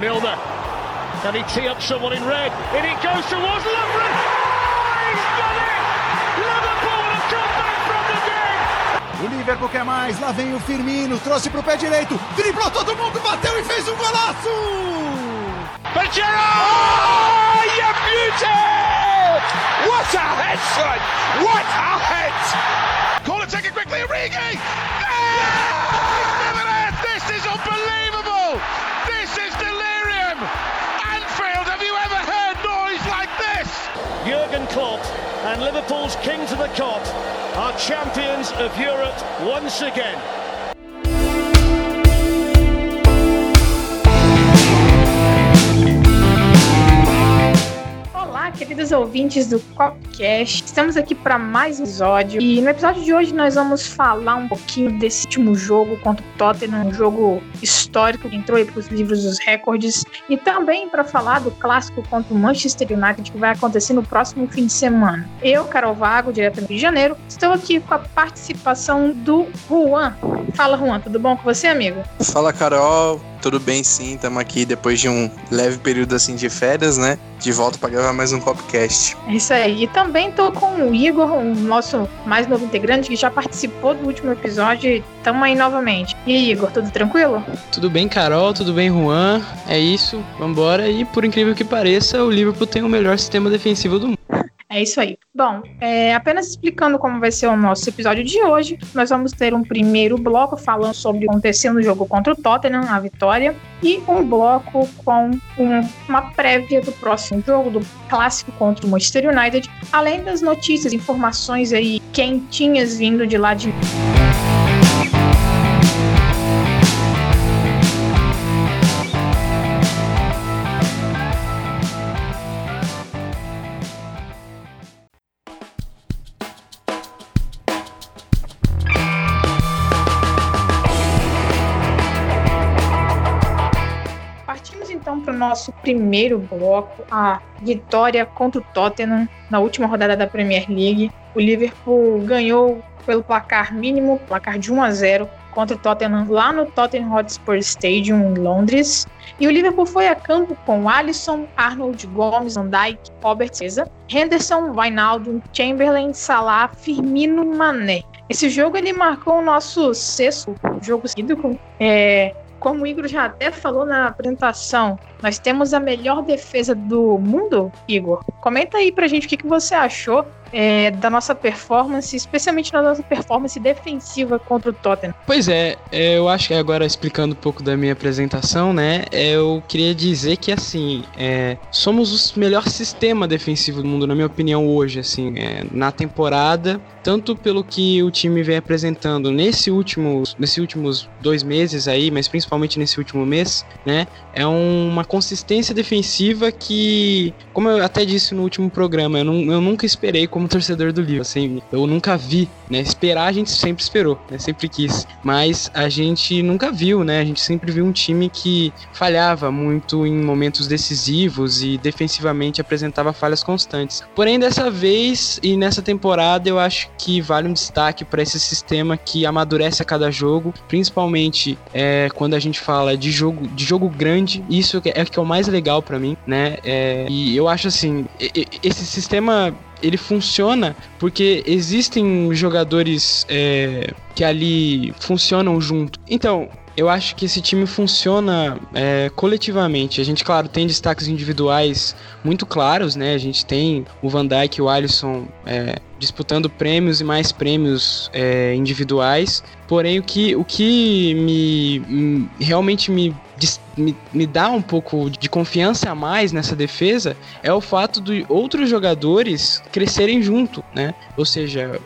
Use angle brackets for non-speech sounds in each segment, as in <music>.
Milner. Can he tee up someone in red? In it goes towards Lovren. Oh, he's done it! Liverpool have come back from the dead. O Liverpool quer mais, lá vem o Firmino, trouxe pro pé direito, driblou todo mundo, bateu e fez um golaço! Pajero! Oh, you beauty! What a head, son! What a head! Call it, take it quickly, Origi! Yeah! This is unbelievable! Klopp and Liverpool's king to the cop are champions of Europe once again. Olá, queridos ouvintes do Copcast. Estamos aqui para mais um episódio. E no episódio de hoje nós vamos falar um pouquinho desse último jogo contra o Tottenham, um jogo histórico que entrou aí para os livros dos recordes. E também para falar do clássico contra o Manchester United que vai acontecer no próximo fim de semana. Eu, Carol Vago, direto do Rio de Janeiro, estou aqui com a participação do Juan. Fala, Juan, tudo bom com você, amigo? Fala, Carol. Tudo bem, sim. Estamos aqui depois de um leve período assim de férias, né? De volta para gravar mais um Copcast. É isso aí. E também tô com o Igor, o nosso mais novo integrante, que já participou do último episódio. Tamo aí novamente. E aí, Igor, tudo tranquilo? Tudo bem, Carol? Tudo bem, Juan? É isso. Vambora. E por incrível que pareça, o Liverpool tem o melhor sistema defensivo do mundo. É isso aí. Bom, é, apenas explicando como vai ser o nosso episódio de hoje, nós vamos ter um primeiro bloco falando sobre o que aconteceu no jogo contra o Tottenham, a vitória, e um bloco com um, uma prévia do próximo jogo, do clássico contra o Manchester United, além das notícias, informações aí quentinhas vindo de lá de. Partimos então para o nosso primeiro bloco, a vitória contra o Tottenham na última rodada da Premier League. O Liverpool ganhou pelo placar mínimo, placar de 1 a 0 contra o Tottenham lá no Tottenham Hotspur Stadium em Londres. E o Liverpool foi a campo com Alisson, Arnold Gomes, Van Dijk, Robert Cesa, Henderson, Wijnaldum, Chamberlain, Salah, Firmino, Mané. Esse jogo ele marcou o nosso sexto jogo seguido com é, como o Igor já até falou na apresentação, nós temos a melhor defesa do mundo, Igor. Comenta aí pra gente o que, que você achou é, da nossa performance, especialmente da nossa performance defensiva contra o Tottenham. Pois é, é, eu acho que agora explicando um pouco da minha apresentação, né? é, Eu queria dizer que assim, é, somos o melhor sistema defensivo do mundo, na minha opinião, hoje, assim, é, na temporada, tanto pelo que o time vem apresentando nesse último, nesse últimos dois meses aí, mas principalmente nesse último mês, né? É um, uma consistência defensiva que, como eu até disse no último programa, eu, não, eu nunca esperei como torcedor do Liverpool, assim, eu nunca vi, né? Esperar a gente sempre esperou, né? Sempre quis, mas a gente nunca viu, né? A gente sempre viu um time que falhava muito em momentos decisivos e defensivamente apresentava falhas constantes. Porém, dessa vez e nessa temporada, eu acho que vale um destaque para esse sistema que amadurece a cada jogo, principalmente é, quando a gente fala de jogo, de jogo grande. Isso é o que é o mais legal para mim, né? É, e eu acho assim, esse sistema ele funciona porque existem jogadores é, que ali funcionam junto. Então, eu acho que esse time funciona é, coletivamente. A gente, claro, tem destaques individuais muito claros, né? A gente tem o Van Dijk e o Alisson é, disputando prêmios e mais prêmios é, individuais. Porém, o que, o que me realmente me, me, me dá um pouco de confiança a mais nessa defesa é o fato de outros jogadores crescerem junto, né? Ou seja,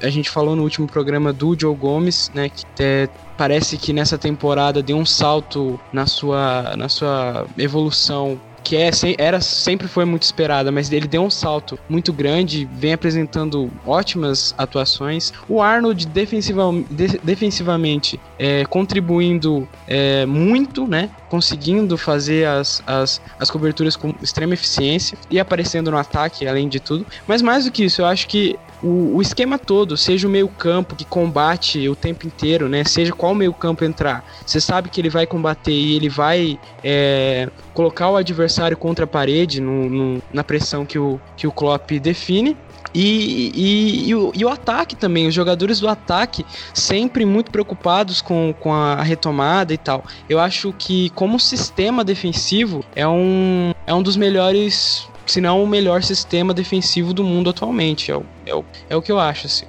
a gente falou no último programa do Joe Gomes, né? Que é, parece que nessa temporada deu um salto na sua, na sua evolução que é, era, sempre foi muito esperada, mas ele deu um salto muito grande, vem apresentando ótimas atuações. O Arnold defensiva, de, defensivamente é, contribuindo é, muito, né? Conseguindo fazer as, as, as coberturas com extrema eficiência e aparecendo no ataque, além de tudo. Mas mais do que isso, eu acho que o, o esquema todo, seja o meio campo que combate o tempo inteiro, né? Seja qual meio campo entrar, você sabe que ele vai combater e ele vai é, colocar o adversário contra a parede no, no, na pressão que o, que o Klopp define. E, e, e, o, e, o, ataque também, os jogadores do ataque sempre muito preocupados com, com a retomada e tal. Eu acho que, como sistema defensivo, é um, é um dos melhores, se não o melhor sistema defensivo do mundo atualmente. É o, é o, é o que eu acho, assim.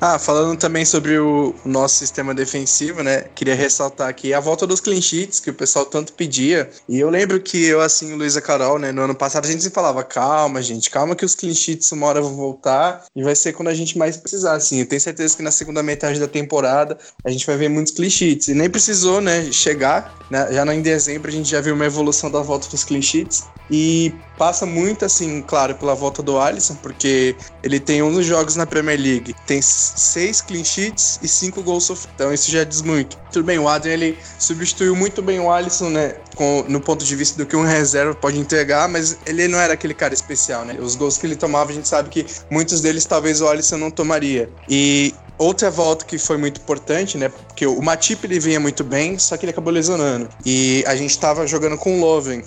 Ah, falando também sobre o nosso sistema defensivo, né? Queria ressaltar aqui a volta dos clean sheets que o pessoal tanto pedia. E eu lembro que eu, assim, Luísa Carol, né? No ano passado a gente falava: calma, gente, calma que os clean sheets uma hora vão voltar e vai ser quando a gente mais precisar, assim. Eu tenho certeza que na segunda metade da temporada a gente vai ver muitos clean sheets. E nem precisou, né? Chegar, né? Já em dezembro a gente já viu uma evolução da volta dos clean sheets. E passa muito, assim, claro, pela volta do Alisson, porque ele tem 11 jogos na Premier League, tem seis clean sheets e cinco gols sofridos. Então isso já diz muito. Tudo bem, o Adrian ele substituiu muito bem o Alisson, né? Com, no ponto de vista do que um reserva pode entregar, mas ele não era aquele cara especial, né? Os gols que ele tomava, a gente sabe que muitos deles talvez o Alisson não tomaria. E Outra volta que foi muito importante, né? Porque o Matip ele vinha muito bem, só que ele acabou lesionando. E a gente tava jogando com o Loven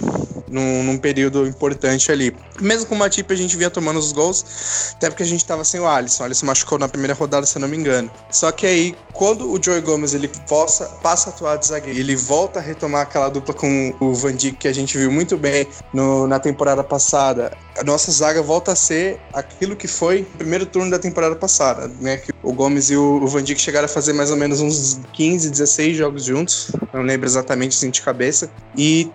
num, num período importante ali. Mesmo com o Matip a gente vinha tomando os gols, até porque a gente tava sem o Alisson. O Alisson machucou na primeira rodada, se eu não me engano. Só que aí, quando o Joey Gomes ele possa, passa a atuar de zagueiro, ele volta a retomar aquela dupla com o Van Dijk que a gente viu muito bem no, na temporada passada. A nossa zaga volta a ser aquilo que foi o primeiro turno da temporada passada, né? Que o Gomes e o, Van Dijk chegaram a fazer mais ou menos uns 15, 16 jogos juntos. Não lembro exatamente assim de cabeça. E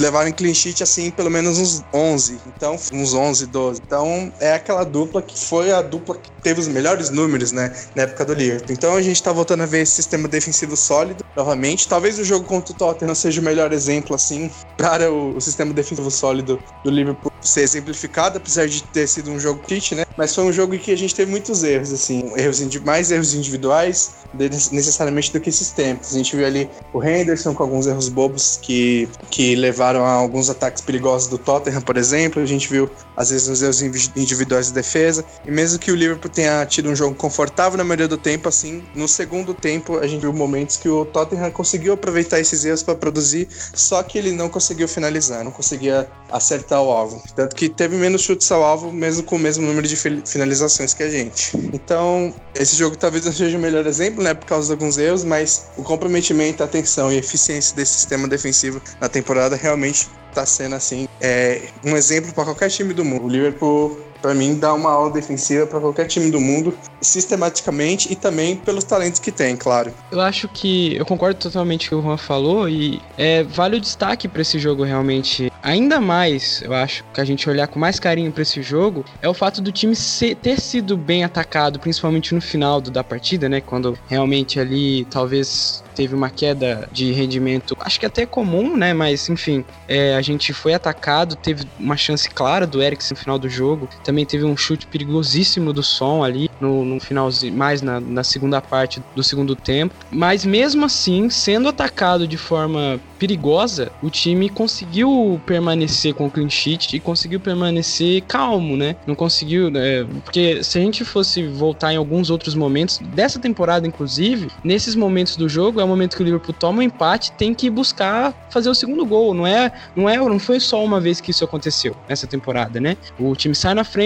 levaram clean sheet assim pelo menos uns 11, então uns 11, 12. Então é aquela dupla que foi a dupla que teve os melhores números, né, na época do Liverpool. Então a gente tá voltando a ver esse sistema defensivo sólido novamente. Talvez o jogo contra o Tottenham seja o melhor exemplo assim <laughs> para o, o sistema defensivo sólido do Liverpool ser exemplificado, apesar de ter sido um jogo kit, né? Mas foi um jogo em que a gente teve muitos erros, assim, erros mais erros individuais necessariamente do que sistemas. A gente viu ali o Henderson com alguns erros bobos que, que levaram a alguns ataques perigosos do Tottenham, por exemplo. A gente viu às vezes os erros individuais de defesa. E mesmo que o Liverpool tenha tido um jogo confortável na maioria do tempo, assim, no segundo tempo a gente viu momentos que o Tottenham conseguiu aproveitar esses erros para produzir, só que ele não conseguiu finalizar, não conseguia acertar o alvo. Tanto que teve menos chutes ao alvo, mesmo com o mesmo número de finalizações que a gente. Então, esse jogo talvez não seja o melhor exemplo, né, por causa de alguns erros, mas o comprometimento, a atenção e eficiência desse sistema defensivo na temporada realmente está sendo assim é, um exemplo para qualquer time do mundo. O Liverpool para mim, dá uma aula defensiva para qualquer time do mundo, sistematicamente e também pelos talentos que tem, claro. Eu acho que eu concordo totalmente com o que o Juan falou e é, vale o destaque para esse jogo realmente. Ainda mais, eu acho que a gente olhar com mais carinho para esse jogo é o fato do time ser, ter sido bem atacado, principalmente no final do, da partida, né? Quando realmente ali talvez teve uma queda de rendimento, acho que até comum, né? Mas enfim, é, a gente foi atacado, teve uma chance clara do Eriksen no final do jogo. Também teve um chute perigosíssimo do som ali no, no finalzinho, mais na, na segunda parte do segundo tempo. Mas mesmo assim, sendo atacado de forma perigosa, o time conseguiu permanecer com o clean sheet e conseguiu permanecer calmo, né? Não conseguiu, né? porque se a gente fosse voltar em alguns outros momentos dessa temporada, inclusive, nesses momentos do jogo é o momento que o Liverpool toma um empate, tem que buscar fazer o segundo gol. Não é, não é, não foi só uma vez que isso aconteceu nessa temporada, né? O time sai na frente,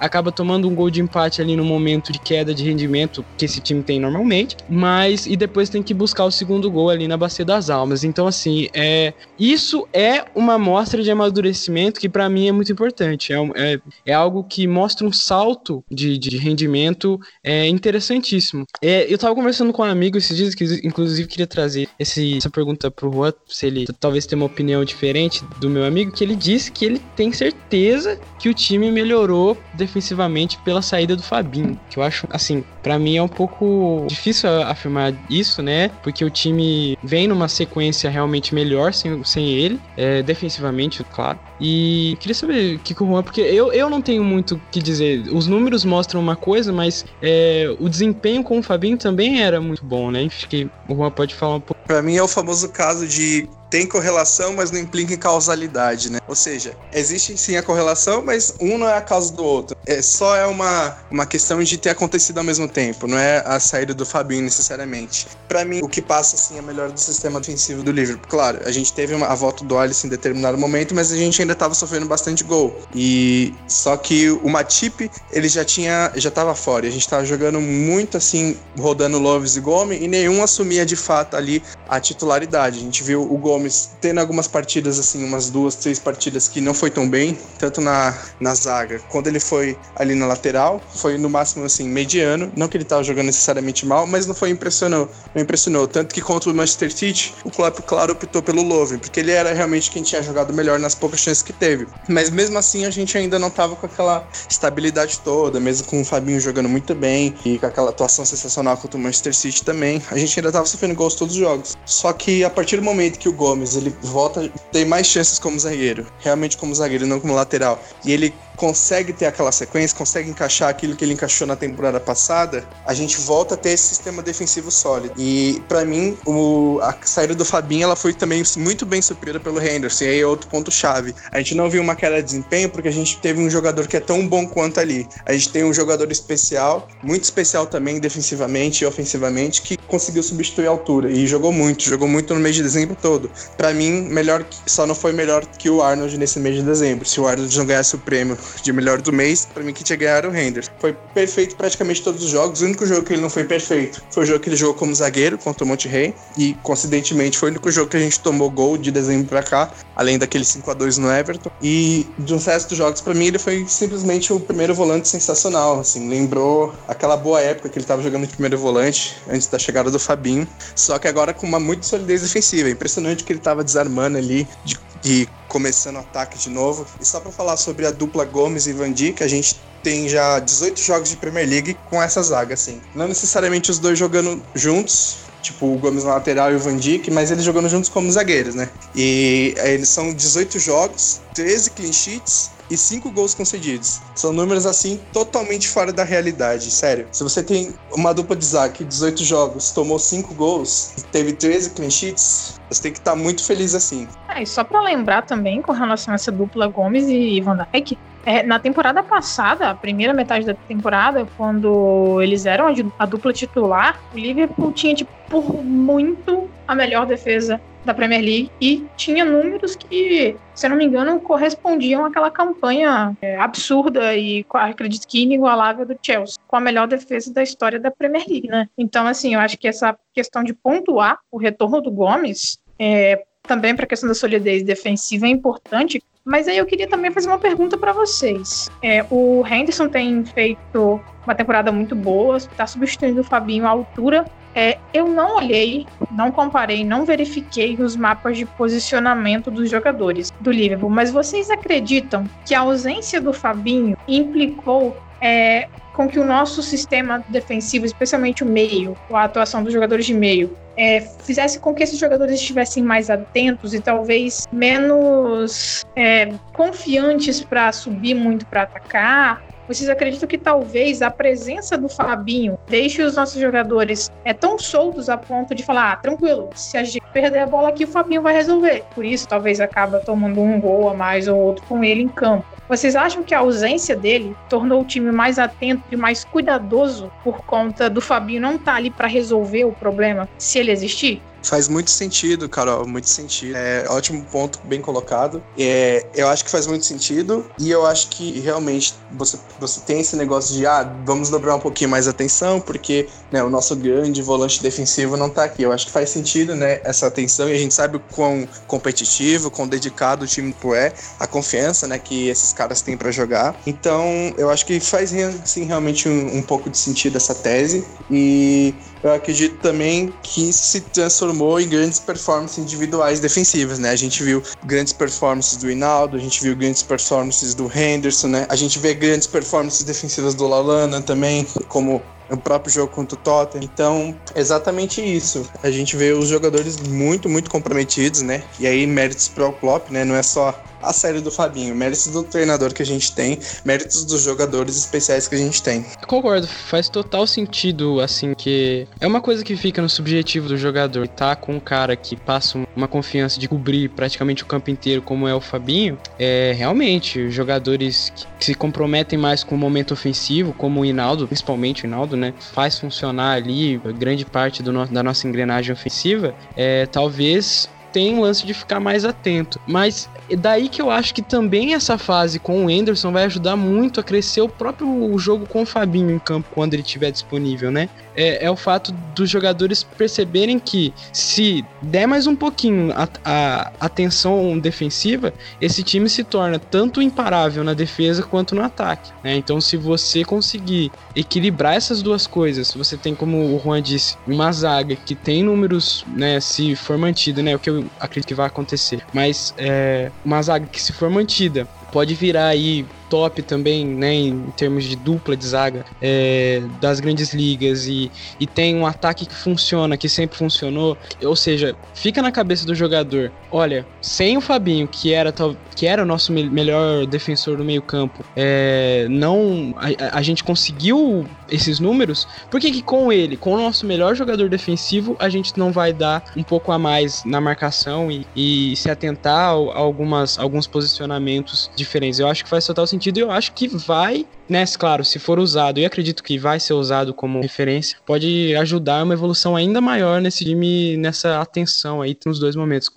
acaba tomando um gol de empate ali no momento de queda de rendimento que esse time tem normalmente, mas e depois tem que buscar o segundo gol ali na bacia das almas. Então assim assim, é, isso é uma amostra de amadurecimento que para mim é muito importante. É, é, é, algo que mostra um salto de, de rendimento é, interessantíssimo. É, eu tava conversando com um amigo esses dias, que inclusive queria trazer esse, essa pergunta pro Juan, se ele talvez tenha uma opinião diferente do meu amigo, que ele disse que ele tem certeza que o time melhorou defensivamente pela saída do Fabinho. Que eu acho, assim, para mim é um pouco difícil afirmar isso, né? Porque o time vem numa sequência realmente melhor sem, sem ele, é, defensivamente, claro. E queria saber o que, o Juan, porque eu, eu não tenho muito o que dizer. Os números mostram uma coisa, mas é, o desempenho com o Fabinho também era muito bom, né? Acho que o Juan pode falar um pouco. Pra mim é o famoso caso de tem correlação, mas não implica em causalidade, né? Ou seja, existe sim a correlação, mas um não é a causa do outro. É só é uma, uma questão de ter acontecido ao mesmo tempo, não é a saída do Fabinho necessariamente. Para mim, o que passa assim é melhor do sistema defensivo do Liverpool. Claro, a gente teve uma, a volta do Alisson em determinado momento, mas a gente ainda estava sofrendo bastante gol. E só que o Matip, ele já tinha já tava fora. A gente estava jogando muito assim, rodando Loves e Gomes e nenhum assumia de fato ali a titularidade. A gente viu o Gomes tendo algumas partidas, assim, umas duas, três partidas que não foi tão bem, tanto na, na zaga. Quando ele foi ali na lateral, foi no máximo, assim, mediano. Não que ele tava jogando necessariamente mal, mas não foi impressionou. Não impressionou. Tanto que contra o Manchester City, o Klopp, claro, optou pelo Love, porque ele era realmente quem tinha jogado melhor nas poucas chances que teve. Mas mesmo assim, a gente ainda não tava com aquela estabilidade toda, mesmo com o Fabinho jogando muito bem e com aquela atuação sensacional contra o Manchester City também. A gente ainda tava sofrendo gols todos os jogos. Só que a partir do momento que o Gomes ele volta, tem mais chances como zagueiro, realmente como zagueiro, não como lateral. E ele consegue ter aquela sequência, consegue encaixar aquilo que ele encaixou na temporada passada, a gente volta a ter esse sistema defensivo sólido. E para mim, o, a saída do Fabinho ela foi também muito bem suprida pelo Henderson. E aí é outro ponto chave. A gente não viu uma queda de desempenho porque a gente teve um jogador que é tão bom quanto ali. A gente tem um jogador especial, muito especial também defensivamente e ofensivamente, que conseguiu substituir a altura e jogou muito, jogou muito no mês de dezembro todo. Para mim, melhor só não foi melhor que o Arnold nesse mês de dezembro. Se o Arnold não ganhasse o prêmio de melhor do mês, para mim que tinha ganhado o Henderson. Foi perfeito praticamente todos os jogos. O único jogo que ele não foi perfeito foi o jogo que ele jogou como zagueiro contra o Monte Rey. E, coincidentemente, foi o único jogo que a gente tomou gol de dezembro pra cá, além daquele 5 a 2 no Everton. E dos restos dos jogos, para mim, ele foi simplesmente o primeiro volante sensacional. Assim, lembrou aquela boa época que ele tava jogando de primeiro volante, antes da chegada do Fabinho. Só que agora com uma muita solidez defensiva. É impressionante que ele tava desarmando ali de e começando o ataque de novo. E só para falar sobre a dupla Gomes e Van Dijk, a gente tem já 18 jogos de Premier League com essa zaga, assim. Não necessariamente os dois jogando juntos, tipo o Gomes na lateral e o Van Dijk, mas eles jogando juntos como zagueiros, né? E eles são 18 jogos, 13 clean sheets e 5 gols concedidos. São números assim totalmente fora da realidade, sério. Se você tem uma dupla de zague 18 jogos, tomou 5 gols e teve 13 clean sheets, você tem que estar tá muito feliz assim. É, e só para lembrar também com relação a essa dupla Gomes e Van Dijk, é, na temporada passada, a primeira metade da temporada, quando eles eram a, dupla titular, o Liverpool tinha, tipo, por muito a melhor defesa da Premier League e tinha números que, se não me engano, correspondiam àquela campanha é, absurda e acredito que inigualável do Chelsea, com a melhor defesa da história da Premier League, né? Então, assim, eu acho que essa questão de pontuar o retorno do Gomes é, também para a questão da solidez defensiva é importante. Mas aí eu queria também fazer uma pergunta para vocês. É, o Henderson tem feito uma temporada muito boa, está substituindo o Fabinho à altura. É, eu não olhei, não comparei, não verifiquei os mapas de posicionamento dos jogadores do Liverpool, mas vocês acreditam que a ausência do Fabinho implicou é, com que o nosso sistema defensivo, especialmente o meio, a atuação dos jogadores de meio, é, fizesse com que esses jogadores estivessem mais atentos e talvez menos é, confiantes para subir muito para atacar. Vocês acreditam que talvez a presença do Fabinho deixe os nossos jogadores é, tão soltos a ponto de falar: ah, tranquilo, se a gente perder a bola aqui, o Fabinho vai resolver. Por isso, talvez acaba tomando um gol a mais ou outro com ele em campo. Vocês acham que a ausência dele tornou o time mais atento e mais cuidadoso por conta do Fabinho não estar tá ali para resolver o problema, se ele existir? Faz muito sentido, Carol, muito sentido. É ótimo ponto, bem colocado. É, eu acho que faz muito sentido e eu acho que realmente você, você tem esse negócio de, ah, vamos dobrar um pouquinho mais a atenção porque né, o nosso grande volante defensivo não tá aqui. Eu acho que faz sentido, né, essa atenção e a gente sabe o quão competitivo, quão dedicado o time é, a confiança, né, que esses caras têm para jogar. Então, eu acho que faz, sim, realmente um, um pouco de sentido essa tese e eu acredito também que se transformou em grandes performances individuais defensivas, né? A gente viu grandes performances do Hinaldo, a gente viu grandes performances do Henderson, né? A gente vê grandes performances defensivas do Lalana também, como no próprio jogo contra o Tottenham. Então, exatamente isso. A gente vê os jogadores muito, muito comprometidos, né? E aí, méritos pro Klopp, né? Não é só a série do Fabinho, méritos do treinador que a gente tem, méritos dos jogadores especiais que a gente tem. Concordo, faz total sentido, assim, que é uma coisa que fica no subjetivo do jogador. Tá com um cara que passa uma confiança de cobrir praticamente o campo inteiro, como é o Fabinho, é realmente jogadores que se comprometem mais com o momento ofensivo, como o Hinaldo, principalmente o Hinaldo, né? Faz funcionar ali grande parte no, da nossa engrenagem ofensiva. É, talvez tem um lance de ficar mais atento. Mas é daí que eu acho que também essa fase com o Anderson vai ajudar muito a crescer o próprio jogo com o Fabinho em campo quando ele estiver disponível, né? É, é, o fato dos jogadores perceberem que se der mais um pouquinho a, a atenção defensiva, esse time se torna tanto imparável na defesa quanto no ataque. Né? Então, se você conseguir equilibrar essas duas coisas, você tem, como o Juan disse, uma zaga que tem números, né, se for mantida, né, o que eu acredito que vai acontecer, mas é, uma zaga que se for mantida pode virar aí top também, né, em termos de dupla de zaga é, das grandes ligas e, e tem um ataque que funciona, que sempre funcionou, ou seja, fica na cabeça do jogador, olha, sem o Fabinho, que era, que era o nosso me melhor defensor do meio campo, é, não, a, a, gente conseguiu esses números, por que que com ele, com o nosso melhor jogador defensivo, a gente não vai dar um pouco a mais na marcação e, e se atentar a, algumas, alguns posicionamentos diferentes? Eu acho que faz total sentido e eu acho que vai, né, claro, se for usado, e acredito que vai ser usado como referência, pode ajudar uma evolução ainda maior nesse time, nessa atenção aí nos dois momentos.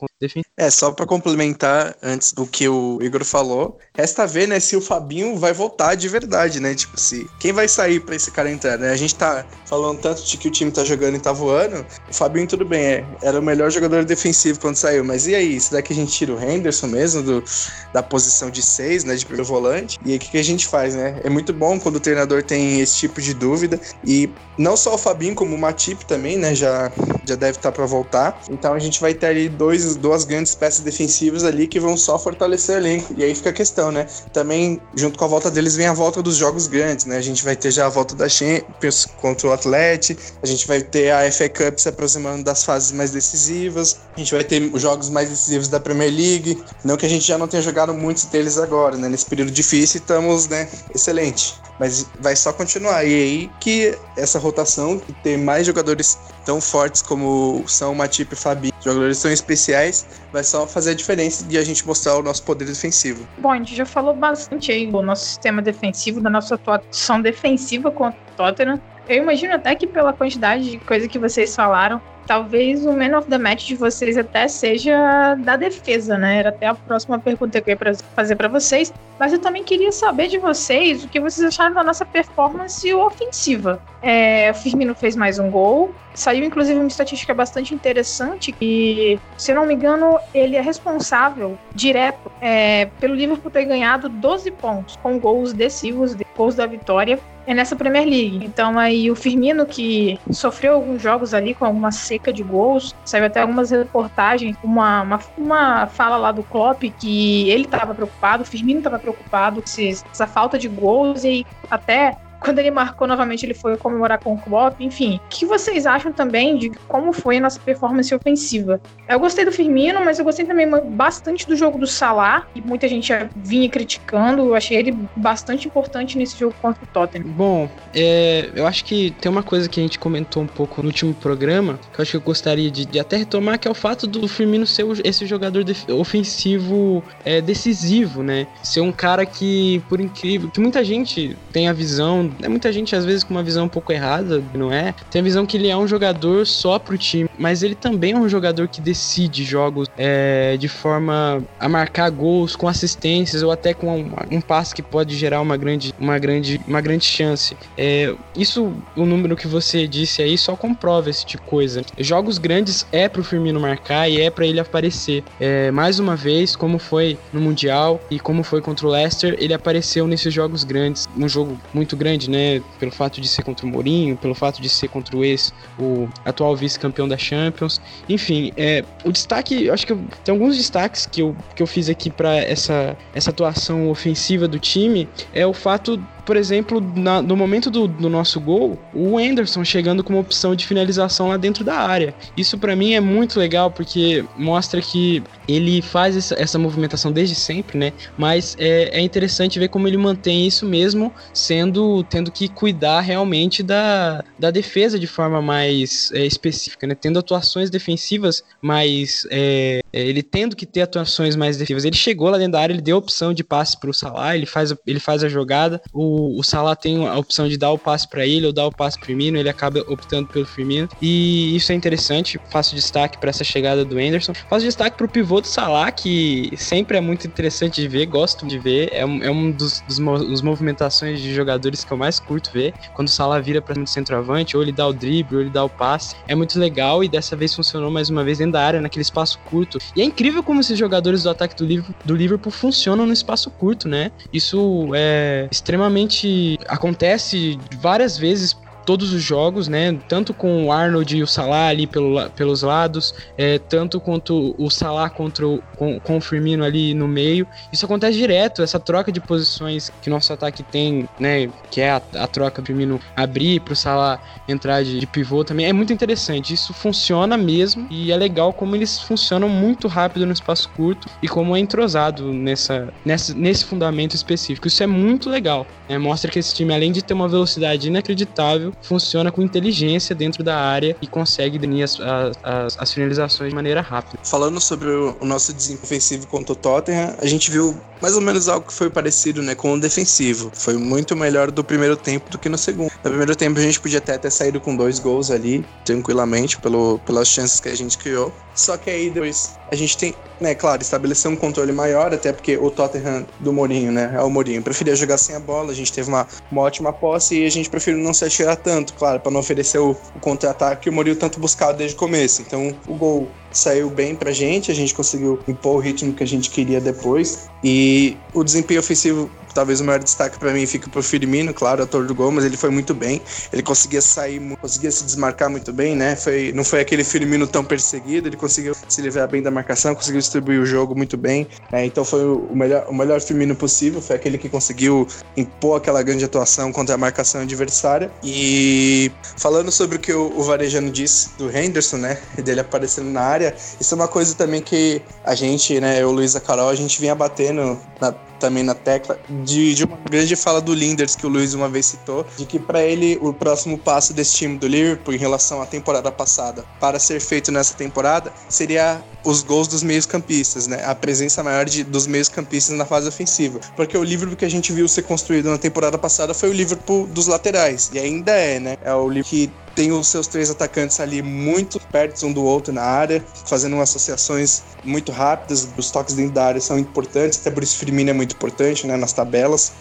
É, só para complementar antes do que o Igor falou, resta ver, né, se o Fabinho vai voltar de verdade, né? Tipo, se quem vai sair para esse cara entrar, né? A gente tá falando tanto de que o time tá jogando e tá voando. O Fabinho, tudo bem, é, era o melhor jogador defensivo quando saiu, mas e aí? Será que a gente tira o Henderson mesmo do, da posição de seis, né, de primeiro volante? E aí o que, que a gente faz, né? É muito bom quando o treinador tem esse tipo de dúvida e não só o Fabinho, como o Matip também, né, já, já deve estar tá para voltar. Então a gente vai ter ali dois, duas grandes peças defensivas ali que vão só fortalecer o elenco. E aí fica a questão, né? Também, junto com a volta deles, vem a volta dos jogos grandes, né? A gente vai ter já a volta da Champions contra o Atlético, a gente vai ter a FA Cup se aproximando das fases mais decisivas, a gente vai ter os jogos mais decisivos da Premier League. Não que a gente já não tenha jogado muitos deles agora, né? Nesse período difícil, estamos, né? Excelente. Mas vai só continuar. E aí que essa rotação, ter mais jogadores tão fortes como são Matip e Fabi, jogadores tão especiais, vai só fazer a diferença de a gente mostrar o nosso poder defensivo. Bom, a gente já falou bastante aí do nosso sistema defensivo, da nossa atuação defensiva contra o Tottenham. Eu imagino até que pela quantidade de coisa que vocês falaram, talvez o man of the match de vocês até seja da defesa, né? Era até a próxima pergunta que eu ia fazer para vocês. Mas eu também queria saber de vocês o que vocês acharam da nossa performance ofensiva. É, o Firmino fez mais um gol. Saiu, inclusive, uma estatística bastante interessante que, se eu não me engano, ele é responsável direto é, pelo Liverpool ter ganhado 12 pontos com gols decisivos, gols da vitória é nessa Premier League. Então aí o Firmino que sofreu alguns jogos ali com alguma seca de gols, saiu até algumas reportagens, uma, uma, uma fala lá do Klopp que ele estava preocupado, o Firmino estava preocupado com essa falta de gols e até quando ele marcou novamente, ele foi comemorar com o Klopp. Enfim, o que vocês acham também de como foi a nossa performance ofensiva? Eu gostei do Firmino, mas eu gostei também bastante do jogo do Salah, que muita gente vinha criticando. Eu achei ele bastante importante nesse jogo contra o Tottenham. Bom, é, eu acho que tem uma coisa que a gente comentou um pouco no último programa, que eu acho que eu gostaria de, de até retomar, que é o fato do Firmino ser esse jogador ofensivo é, decisivo, né? Ser um cara que, por incrível, que muita gente tem a visão é muita gente às vezes com uma visão um pouco errada, não é? Tem a visão que ele é um jogador só pro time, mas ele também é um jogador que decide jogos é, de forma a marcar gols com assistências ou até com um, um passe que pode gerar uma grande, uma grande, uma grande chance. É, isso, o número que você disse aí só comprova esse tipo de coisa. Jogos grandes é pro Firmino marcar e é para ele aparecer. É, mais uma vez, como foi no Mundial e como foi contra o Leicester, ele apareceu nesses jogos grandes, um jogo muito grande grande, né? Pelo fato de ser contra o Mourinho, pelo fato de ser contra o ex, o atual vice-campeão da Champions. Enfim, é, o destaque, acho que eu, tem alguns destaques que eu, que eu fiz aqui para essa, essa atuação ofensiva do time. É o fato por exemplo, na, no momento do, do, nosso gol, o Anderson chegando com uma opção de finalização lá dentro da área. Isso para mim é muito legal porque mostra que ele faz essa, essa movimentação desde sempre, né? Mas é, é, interessante ver como ele mantém isso mesmo, sendo tendo que cuidar realmente da, da defesa de forma mais é, específica, né? Tendo atuações defensivas mais é, ele tendo que ter atuações mais defensivas. Ele chegou lá dentro da área, ele deu a opção de passe para o Salah, ele faz, ele faz a jogada. O, o Salah tem a opção de dar o passe para ele ou dar o passe pro Firmino, ele acaba optando pelo Firmino. E isso é interessante. Faço destaque para essa chegada do Anderson. Faço destaque para o pivô do Salah, que sempre é muito interessante de ver, gosto de ver. É um, é um dos, dos, dos movimentações de jogadores que eu mais curto ver. Quando o Salah vira para o centroavante, ou ele dá o drible, ou ele dá o passe. É muito legal e dessa vez funcionou mais uma vez dentro da área, naquele espaço curto. E é incrível como esses jogadores do ataque do Liverpool, do Liverpool funcionam no espaço curto, né? Isso é extremamente. acontece várias vezes todos os jogos, né? Tanto com o Arnold e o Salah ali pelo, pelos lados, é, tanto quanto o Salah contra o, com, com o Firmino ali no meio. Isso acontece direto, essa troca de posições que nosso ataque tem, né? Que é a, a troca do Firmino abrir para o Salah entrar de, de, pivô também. É muito interessante. Isso funciona mesmo e é legal como eles funcionam muito rápido no espaço curto e como é entrosado nessa, nessa, nesse fundamento específico. Isso é muito legal. Né? Mostra que esse time, além de ter uma velocidade inacreditável, funciona com inteligência dentro da área e consegue definir as, as, as finalizações de maneira rápida. Falando sobre o, nosso desempenho ofensivo contra o Tottenham, a gente viu mais ou menos algo que foi parecido né, com o defensivo. Foi muito melhor do primeiro tempo do que no segundo. No primeiro tempo a gente podia até ter saído com dois gols ali, tranquilamente, pelo, pelas chances que a gente criou. Só que aí depois a gente tem, né, claro, estabelecer um controle maior, até porque o Tottenham do Mourinho, né, é o Mourinho, preferia jogar sem a bola, a gente teve uma, uma ótima posse e a gente preferiu não se atirar tanto, claro, para não oferecer o, o contra-ataque que o Mourinho tanto buscava desde o começo. Então o gol saiu bem pra gente, a gente conseguiu impor o ritmo que a gente queria depois. E o desempenho ofensivo talvez o maior destaque para mim fica pro Firmino, claro, ator do gol, mas ele foi muito bem. Ele conseguia sair, conseguia se desmarcar muito bem, né? Foi, não foi aquele Firmino tão perseguido, ele conseguiu se livrar bem da marcação, conseguiu distribuir o jogo muito bem. Né? Então foi o melhor, o melhor Firmino possível, foi aquele que conseguiu impor aquela grande atuação contra a marcação adversária. E falando sobre o que o, o Varejano disse do Henderson, né? Dele aparecendo na área, isso é uma coisa também que a gente, né, eu, Luísa Carol, a gente vinha batendo na, também na tecla de, de, uma grande fala do Linders que o Luiz uma vez citou, de que para ele o próximo passo desse time do Liverpool em relação à temporada passada para ser feito nessa temporada seria os gols dos meios-campistas, né? A presença maior de, dos meios-campistas na fase ofensiva. Porque o Liverpool que a gente viu ser construído na temporada passada foi o Liverpool dos laterais. E ainda é, né? É o Liverpool que tem os seus três atacantes ali muito perto um do outro na área, fazendo associações muito rápidas. Os toques dentro da área são importantes, até por isso Firmino é muito importante né, nas tabelas.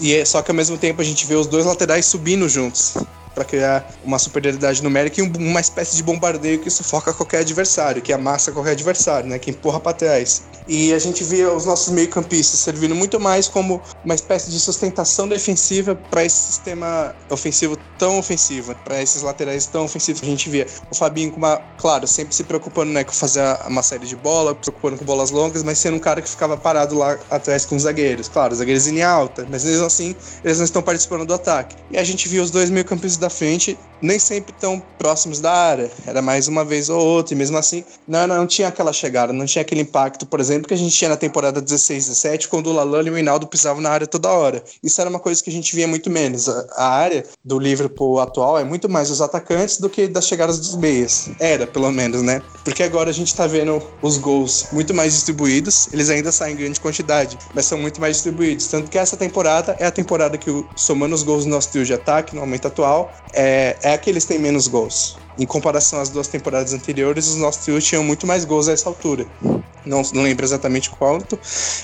E é, só que ao mesmo tempo a gente vê os dois laterais subindo juntos para criar uma superioridade numérica e uma espécie de bombardeio que sufoca qualquer adversário, que amassa qualquer adversário, né, que empurra para trás. E a gente via os nossos meio-campistas servindo muito mais como uma espécie de sustentação defensiva para esse sistema ofensivo tão ofensivo, para esses laterais tão ofensivos. A gente via o Fabinho com uma, claro, sempre se preocupando, né, com fazer uma série de bola, preocupando com bolas longas, mas sendo um cara que ficava parado lá atrás com os zagueiros. Claro, os zagueiros em alta, mas mesmo assim, eles não estão participando do ataque. E a gente via os dois meio-campistas da frente nem sempre tão próximos da área. Era mais uma vez ou outra, e mesmo assim não, não tinha aquela chegada, não tinha aquele impacto, por exemplo, que a gente tinha na temporada 16, 17, quando o Lalane e o Hinaldo pisavam na área toda hora. Isso era uma coisa que a gente via muito menos. A, a área do Liverpool atual é muito mais os atacantes do que das chegadas dos meias. Era, pelo menos, né? Porque agora a gente tá vendo os gols muito mais distribuídos, eles ainda saem em grande quantidade, mas são muito mais distribuídos. Tanto que essa temporada é a temporada que, somando os gols do nosso trio de ataque no momento atual, é, é que eles têm menos gols. Em comparação às duas temporadas anteriores, os nossos trios tinham muito mais gols a essa altura. Não, não lembro exatamente quanto,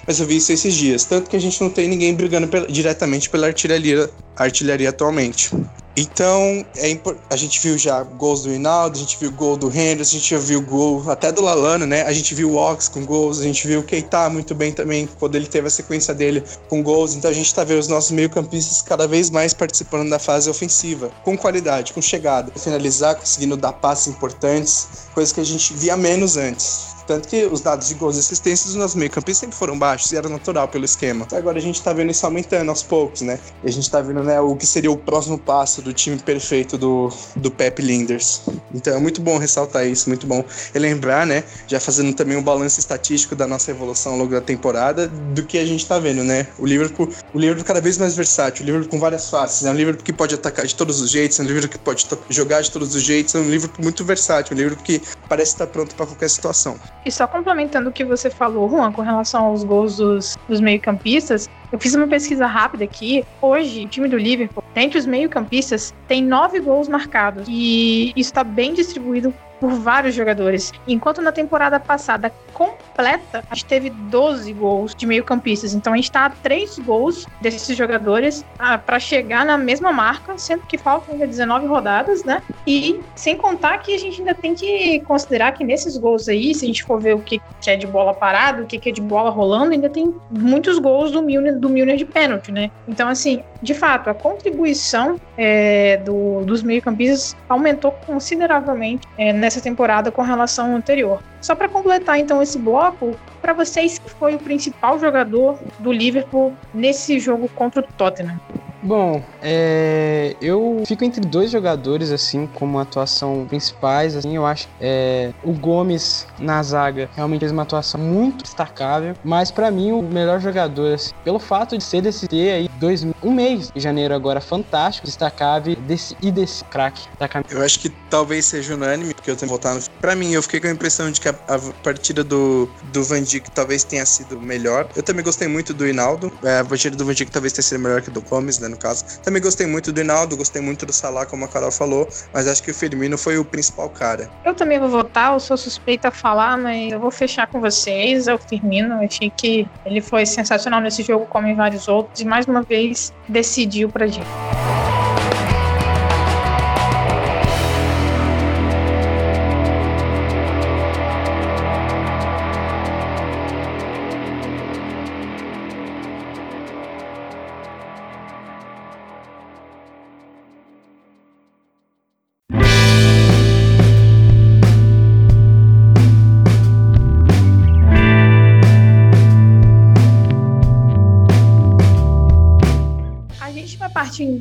mas eu vi isso esses dias. Tanto que a gente não tem ninguém brigando pela, diretamente pela artilharia, artilharia atualmente. Então, é, a gente viu já gols do Hinaldo, a gente viu gol do Henderson, a gente já viu gol até do Lalano, né? A gente viu o Ox com gols, a gente viu o Keita muito bem também, quando ele teve a sequência dele com gols. Então a gente tá vendo os nossos meio-campistas cada vez mais participando da fase ofensiva, com qualidade, com chegada, finalizar, conseguindo dar passes importantes, coisas que a gente via menos antes. Tanto que os dados de gols e assistências dos nossos meio-campistas sempre foram baixos e era natural pelo esquema. Agora a gente tá vendo isso aumentando aos poucos, né? E a gente tá vendo, né, o que seria o próximo passo do time perfeito do, do Pep Linders. Então é muito bom ressaltar isso, muito bom relembrar, né? Já fazendo também um balanço estatístico da nossa evolução ao longo da temporada, do que a gente tá vendo, né? O Liverpool, o Liverpool cada vez mais versátil, o Liverpool com várias faces, né? O Liverpool que pode atacar de todos os jeitos, é um Liverpool que pode jogar de todos os jeitos, é um Liverpool muito versátil, um Liverpool que parece estar pronto para qualquer situação. E só complementando o que você falou, Juan, com relação aos gols dos, dos meio-campistas, eu fiz uma pesquisa rápida aqui. Hoje, o time do Liverpool, entre os meio-campistas, tem nove gols marcados. E isso está bem distribuído por vários jogadores. Enquanto na temporada passada completa, a gente teve 12 gols de meio-campistas. Então a gente está a 3 gols desses jogadores ah, para chegar na mesma marca, sendo que faltam ainda 19 rodadas, né? E sem contar que a gente ainda tem que considerar que nesses gols aí, se a gente for ver o que é de bola parada, o que é de bola rolando, ainda tem muitos gols do Milner, do Milner de pênalti, né? Então, assim, de fato, a contribuição é, do, dos meio-campistas aumentou consideravelmente é, nessa temporada com relação ao anterior. Só para completar então esse bloco, para vocês que foi o principal jogador do Liverpool nesse jogo contra o Tottenham? Bom, é, eu fico entre dois jogadores, assim, como atuação principais, assim, eu acho é, o Gomes na zaga realmente fez uma atuação muito destacável, mas para mim o melhor jogador, assim, pelo fato de ser desse ter aí dois, um mês de janeiro agora fantástico, destacável desse, e desse craque da camisa. Eu acho que talvez seja unânime, porque eu tenho voltado. Para mim, eu fiquei com a impressão de que a, a, partida do, do Van Dijk talvez tenha sido melhor. Eu também gostei muito do Hinaldo, é, a partida do Van Dijk talvez tenha sido melhor que do Gomes, né? No caso. Também gostei muito do Hinaldo, gostei muito do Salah, como a Carol falou, mas acho que o Firmino foi o principal cara. Eu também vou votar, eu sou suspeita a falar, mas eu vou fechar com vocês, é o Firmino. Eu achei que ele foi sensacional nesse jogo, como em vários outros, e mais uma vez decidiu pra gente.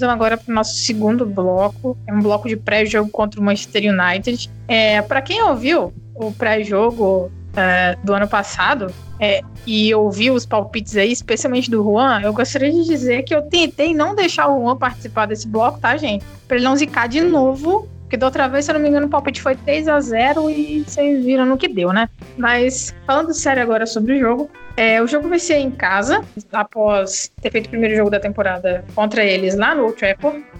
Então agora para o nosso segundo bloco. É um bloco de pré-jogo contra o Manchester United. É, para quem ouviu o pré-jogo é, do ano passado é, e ouviu os palpites aí, especialmente do Juan, eu gostaria de dizer que eu tentei não deixar o Juan participar desse bloco, tá, gente? Para ele não zicar de novo porque da outra vez, se eu não me engano, o palpite foi 3 a 0 e vocês viram no que deu, né? Mas falando sério agora sobre o jogo, é, o jogo vai ser em casa, após ter feito o primeiro jogo da temporada contra eles lá no Old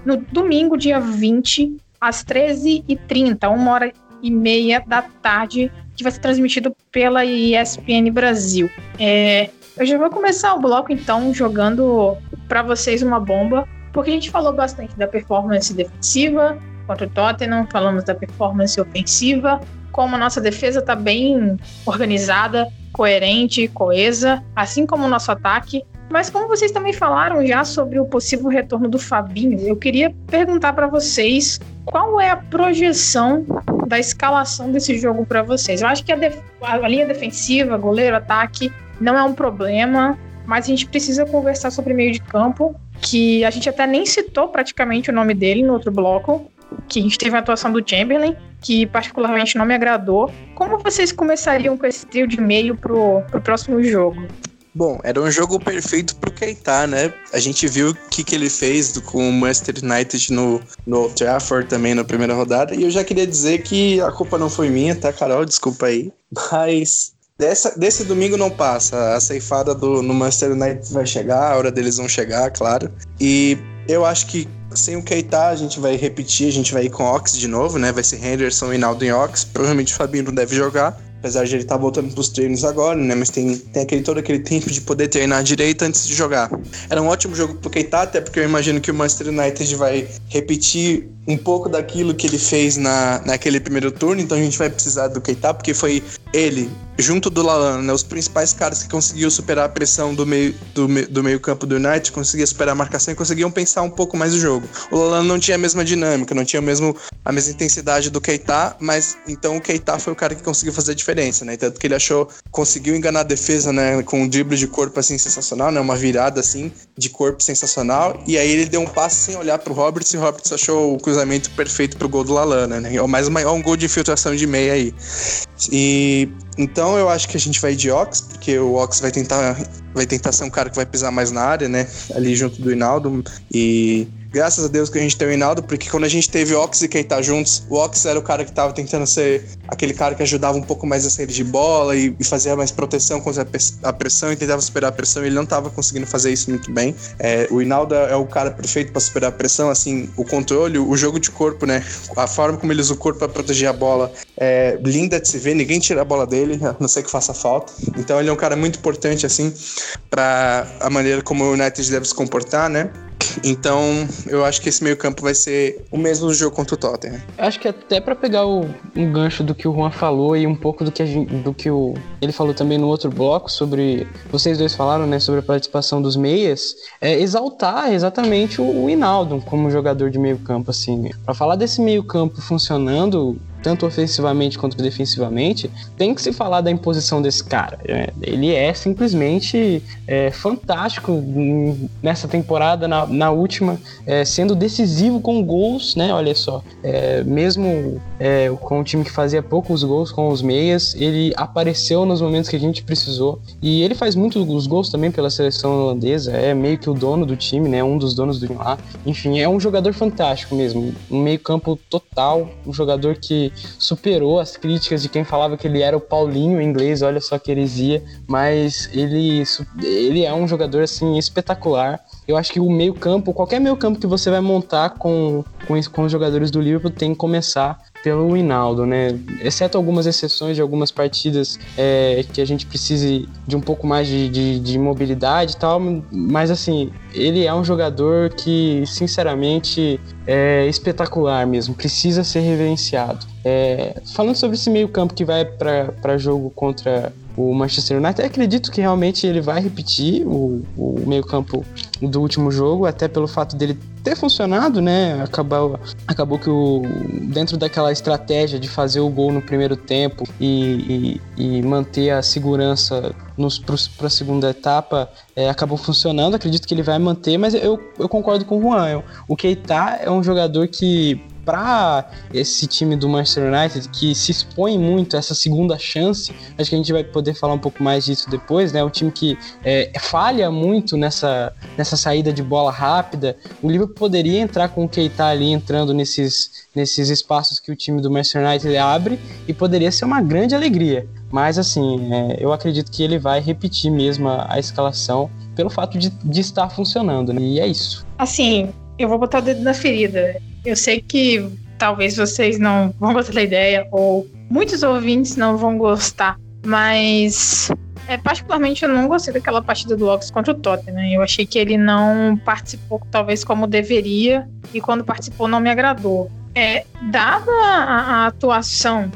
no domingo, dia 20, às 13h30, uma hora e meia da tarde, que vai ser transmitido pela ESPN Brasil. É, eu já vou começar o bloco, então, jogando para vocês uma bomba, porque a gente falou bastante da performance defensiva, contra o Tottenham, falamos da performance ofensiva, como a nossa defesa está bem organizada, coerente, coesa, assim como o nosso ataque. Mas como vocês também falaram já sobre o possível retorno do Fabinho, eu queria perguntar para vocês qual é a projeção da escalação desse jogo para vocês. Eu acho que a, a linha defensiva, goleiro, ataque, não é um problema, mas a gente precisa conversar sobre meio de campo, que a gente até nem citou praticamente o nome dele no outro bloco, que a gente teve a atuação do Chamberlain, que particularmente não me agradou. Como vocês começariam com esse trio de meio pro, pro próximo jogo? Bom, era um jogo perfeito pro Keita, né? A gente viu o que, que ele fez com o Manchester United no, no Trafford também na primeira rodada. E eu já queria dizer que a culpa não foi minha, tá, Carol? Desculpa aí. <laughs> Mas dessa, desse domingo não passa. A ceifada do, no Manchester United vai chegar, a hora deles vão chegar, claro. E eu acho que sem o Keita, a gente vai repetir, a gente vai ir com Ox de novo, né? Vai ser Henderson e Naldo em Ox. Provavelmente o Fabinho não deve jogar apesar de ele estar tá voltando pros treinos agora, né? Mas tem, tem aquele, todo aquele tempo de poder treinar direito antes de jogar. Era um ótimo jogo pro Keita, até porque eu imagino que o Manchester United vai repetir um pouco daquilo que ele fez na, naquele primeiro turno, então a gente vai precisar do Keita, porque foi ele, junto do Lalana, né, os principais caras que conseguiam superar a pressão do meio, do, do meio campo do United, conseguiam superar a marcação e conseguiam pensar um pouco mais o jogo. O Lalana não tinha a mesma dinâmica, não tinha mesmo a mesma intensidade do Keita, mas então o Keita foi o cara que conseguiu fazer a diferença, né? Tanto que ele achou, conseguiu enganar a defesa, né? Com um drible de corpo assim sensacional, né? Uma virada assim de corpo sensacional. E aí ele deu um passe sem olhar pro Roberts e o Roberts achou o cruzamento perfeito pro gol do Lalana, né? É mais um gol de infiltração de meia aí. E então eu acho que a gente vai de Ox, porque o Ox vai tentar vai tentar ser um cara que vai pisar mais na área, né? Ali junto do Hinaldo e graças a Deus que a gente tem o Hinaldo, porque quando a gente teve Ox e Keita juntos, o Ox era o cara que tava tentando ser aquele cara que ajudava um pouco mais a saída de bola e, e fazia mais proteção contra a pressão e tentava superar a pressão. Ele não tava conseguindo fazer isso muito bem. É, o Hinaldo é o cara perfeito para superar a pressão, assim, o controle, o jogo de corpo, né? A forma como ele usa o corpo para proteger a bola é linda de se ver, ninguém tira a bola dele, a não ser que faça falta. Então ele é um cara muito importante, assim, para a maneira como o United deve se comportar, né? Então, eu acho que esse meio-campo vai ser o mesmo jogo contra o Tottenham. Acho que até para pegar o, um gancho do que o Juan falou e um pouco do que, gente, do que o, ele falou também no outro bloco sobre. Vocês dois falaram, né, sobre a participação dos meias, é exaltar exatamente o, o Inaldo como jogador de meio-campo, assim. Para falar desse meio-campo funcionando, tanto ofensivamente quanto defensivamente, tem que se falar da imposição desse cara. É, ele é simplesmente é, fantástico nessa temporada, na, na última, é, sendo decisivo com gols, né? Olha só, é, mesmo é, com um time que fazia poucos gols com os meias, ele apareceu nos momentos que a gente precisou e ele faz muitos gols também pela seleção holandesa. É meio que o dono do time, né? Um dos donos do lá. Enfim, é um jogador fantástico mesmo, um meio campo total, um jogador que superou as críticas de quem falava que ele era o Paulinho em inglês, olha só que heresia, mas ele, ele é um jogador assim espetacular. Eu acho que o meio-campo, qualquer meio-campo que você vai montar com, com, com os jogadores do Liverpool tem que começar pelo Hinaldo, né? Exceto algumas exceções de algumas partidas é, que a gente precise de um pouco mais de, de, de, mobilidade e tal, mas assim, ele é um jogador que, sinceramente, é espetacular mesmo, precisa ser reverenciado. É, falando sobre esse meio-campo que vai para jogo contra o Manchester United, acredito que realmente ele vai repetir o, o meio-campo do último jogo, até pelo fato dele ter funcionado, né? Acabou, acabou que o, dentro daquela estratégia de fazer o gol no primeiro tempo e, e, e manter a segurança para a segunda etapa é, acabou funcionando. Acredito que ele vai manter, mas eu, eu concordo com o Juan. O Keita é um jogador que para esse time do Manchester United que se expõe muito a essa segunda chance, acho que a gente vai poder falar um pouco mais disso depois, né? Um time que é, falha muito nessa, nessa saída de bola rápida. O Liverpool poderia entrar com o Keita ali entrando nesses, nesses espaços que o time do Manchester United abre e poderia ser uma grande alegria. Mas assim, é, eu acredito que ele vai repetir mesmo a, a escalação pelo fato de, de estar funcionando. Né? E é isso. Assim, eu vou botar o dedo na ferida. Eu sei que talvez vocês não vão <laughs> gostar da ideia, ou muitos ouvintes não vão gostar, mas é, particularmente eu não gostei daquela partida do Ox contra o Tottenham. Eu achei que ele não participou talvez como deveria, e quando participou não me agradou. É, dada a, a atuação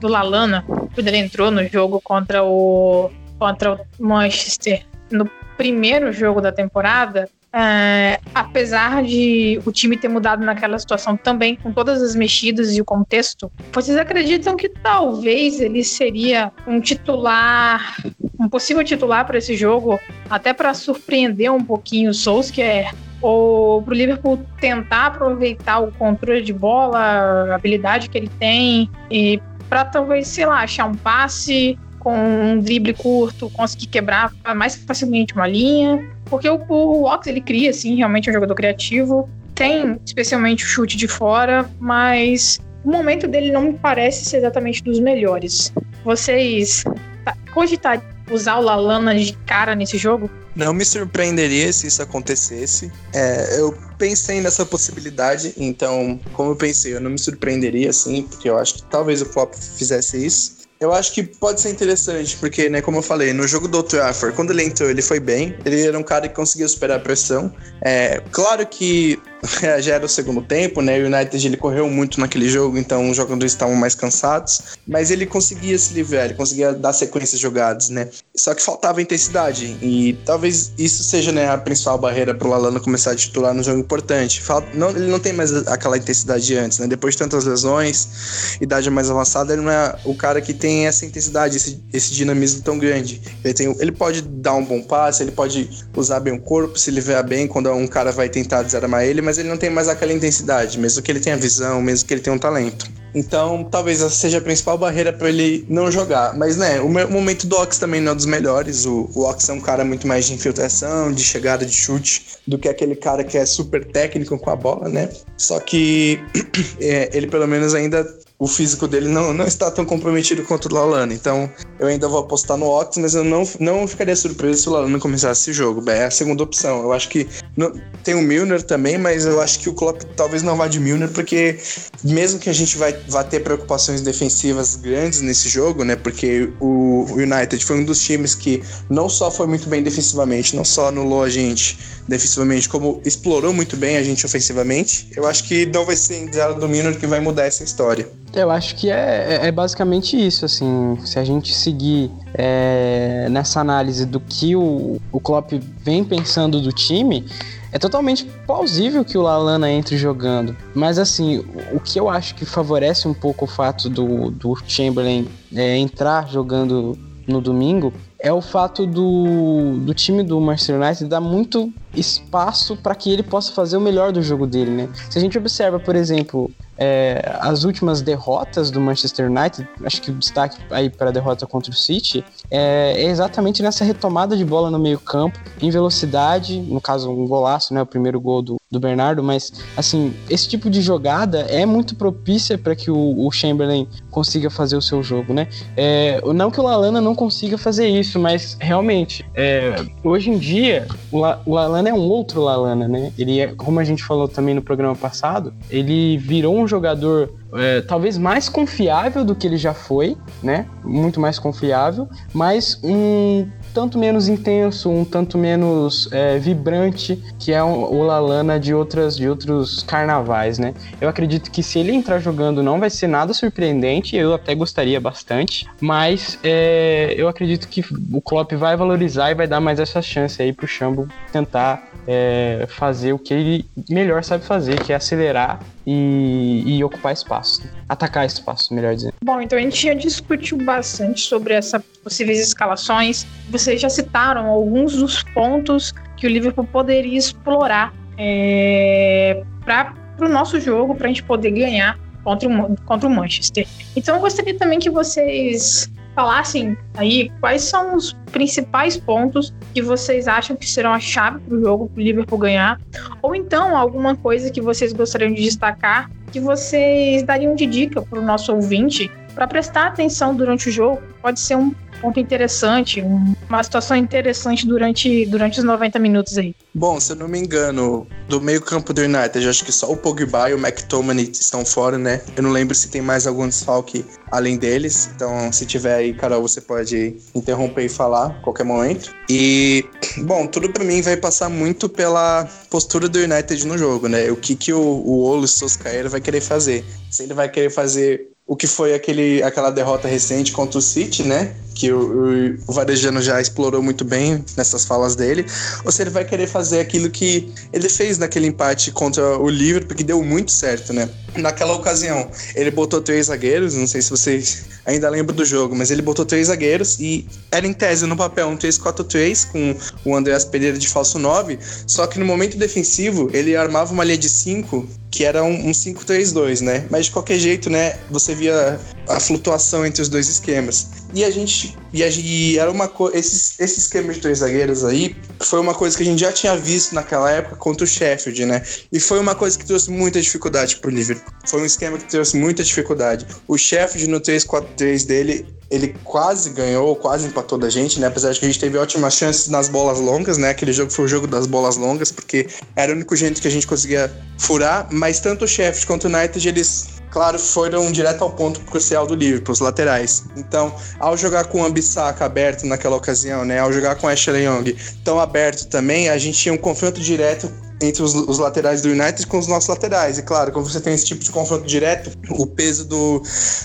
do Lalana, quando ele entrou no jogo contra o, contra o Manchester no primeiro jogo da temporada, é, apesar de o time ter mudado naquela situação também, com todas as mexidas e o contexto, vocês acreditam que talvez ele seria um titular, um possível titular para esse jogo, até para surpreender um pouquinho o Solskjaer? Ou para o Liverpool tentar aproveitar o controle de bola, a habilidade que ele tem, e para talvez, sei lá, achar um passe com um drible curto, conseguir quebrar mais facilmente uma linha. Porque o, o Ox, ele cria, assim, realmente é um jogador criativo. Tem, especialmente, o chute de fora, mas o momento dele não me parece ser exatamente dos melhores. Vocês tá, cogitar usar o Lalana de cara nesse jogo? Não me surpreenderia se isso acontecesse. É, eu pensei nessa possibilidade, então, como eu pensei, eu não me surpreenderia, assim, porque eu acho que talvez o Klopp fizesse isso. Eu acho que pode ser interessante, porque, né, como eu falei, no jogo do Old Trafford, quando ele entrou, ele foi bem. Ele era um cara que conseguia superar a pressão. É, claro que <laughs> já era o segundo tempo, né? O United ele correu muito naquele jogo, então os jogadores estavam mais cansados, mas ele conseguia se livrar, ele conseguia dar sequências jogadas, né? Só que faltava intensidade e talvez isso seja né, a principal barreira para o Lalana começar a titular no jogo importante. Falta, não, ele não tem mais aquela intensidade de antes, né? Depois de tantas lesões, idade mais avançada, ele não é o cara que tem essa intensidade, esse, esse dinamismo tão grande. Ele, tem, ele pode dar um bom passe, ele pode usar bem o corpo, se livrar bem quando um cara vai tentar desarmar ele, mas ele não tem mais aquela intensidade, mesmo que ele tenha visão, mesmo que ele tenha um talento. Então, talvez essa seja a principal barreira para ele não jogar. Mas, né, o momento do Ox também não é dos melhores. O, o Ox é um cara muito mais de infiltração, de chegada de chute, do que aquele cara que é super técnico com a bola, né? Só que <clears throat> é, ele pelo menos ainda o físico dele não, não está tão comprometido quanto o Lalana. Então, eu ainda vou apostar no Ox, mas eu não, não ficaria surpreso se o Lalana começasse esse jogo. É a segunda opção. Eu acho que não, tem o Milner também, mas eu acho que o Klopp talvez não vá de Milner, porque mesmo que a gente vai, vá ter preocupações defensivas grandes nesse jogo, né? Porque o United foi um dos times que não só foi muito bem defensivamente, não só anulou a gente defensivamente, como explorou muito bem a gente ofensivamente. Eu acho que não vai ser em do Milner que vai mudar essa história. Eu acho que é, é, é basicamente isso, assim, se a gente seguir é, nessa análise do que o, o Klopp vem pensando do time, é totalmente plausível que o Lalana entre jogando. Mas assim, o que eu acho que favorece um pouco o fato do, do Chamberlain é, entrar jogando no domingo é o fato do, do time do Manchester United dar muito espaço para que ele possa fazer o melhor do jogo dele, né? Se a gente observa, por exemplo, é, as últimas derrotas do Manchester United, acho que o destaque aí para a derrota contra o City é, é, exatamente nessa retomada de bola no meio campo, em velocidade, no caso um golaço, né, o primeiro gol do, do Bernardo, mas assim, esse tipo de jogada é muito propícia para que o, o, Chamberlain consiga fazer o seu jogo, né? É, não que o Lalana não consiga fazer isso, mas realmente, é, hoje em dia, o, La, o Lalana é um outro Lalana, né? Ele é, como a gente falou também no programa passado, ele virou um jogador é, talvez mais confiável do que ele já foi, né? Muito mais confiável, mas um tanto menos intenso, um tanto menos é, vibrante que é o Lalana de outras de outros carnavais, né? Eu acredito que se ele entrar jogando não vai ser nada surpreendente, eu até gostaria bastante, mas é, eu acredito que o Klopp vai valorizar e vai dar mais essa chance aí pro Chambo tentar é, fazer o que ele melhor sabe fazer, que é acelerar e, e, ocupar espaço. Atacar espaço, melhor dizendo. Bom, então a gente já discutiu bastante sobre essas possíveis escalações. Vocês já citaram alguns dos pontos que o Liverpool poderia explorar é, para o nosso jogo, para a gente poder ganhar contra o, contra o Manchester. Então eu gostaria também que vocês falassem aí quais são os principais pontos que vocês acham que serão a chave para o jogo, para o Liverpool ganhar, ou então alguma coisa que vocês gostariam de destacar, que vocês dariam de dica para o nosso ouvinte para prestar atenção durante o jogo. Pode ser um ponto interessante, uma situação interessante durante, durante os 90 minutos aí. Bom, se eu não me engano, do meio campo do United, acho que só o Pogba e o McTominay estão fora, né? Eu não lembro se tem mais algum desfalque além deles. Então, se tiver aí, Carol, você pode interromper e falar a qualquer momento. E, <clears throat> bom, tudo para mim vai passar muito pela postura do United no jogo, né? O que, que o, o Olo Soscaeira vai querer fazer. Se ele vai querer fazer o que foi aquele, aquela derrota recente contra o City, né? Que o, o, o Varejano já explorou muito bem nessas falas dele. Ou se ele vai querer fazer aquilo que ele fez naquele empate contra o Liverpool, que deu muito certo, né? Naquela ocasião, ele botou três zagueiros, não sei se vocês ainda lembram do jogo, mas ele botou três zagueiros e era em tese no papel um 3-4-3 com o Andreas Pereira de falso 9, só que no momento defensivo ele armava uma linha de 5 que era um, um 5-3-2, né? Mas de qualquer jeito, né, você via a flutuação entre os dois esquemas. E a gente. E, a, e era uma coisa. Esse, esquema de dois zagueiros aí foi uma coisa que a gente já tinha visto naquela época contra o Sheffield, né? E foi uma coisa que trouxe muita dificuldade pro Liverpool. Foi um esquema que trouxe muita dificuldade. O Sheffield no 3-4-3 dele, ele quase ganhou, quase empatou da gente, né? Apesar de que a gente teve ótimas chances nas bolas longas, né? Aquele jogo foi o jogo das bolas longas, porque era o único jeito que a gente conseguia furar. Mas tanto o Sheffield quanto o United, eles claro, foram direto ao ponto crucial do Liverpool, os laterais. Então, ao jogar com o Ambissaca aberto naquela ocasião, né, ao jogar com Ashley Young tão aberto também, a gente tinha um confronto direto entre os, os, laterais do United com os nossos laterais. E claro, quando você tem esse tipo de confronto direto, o peso do,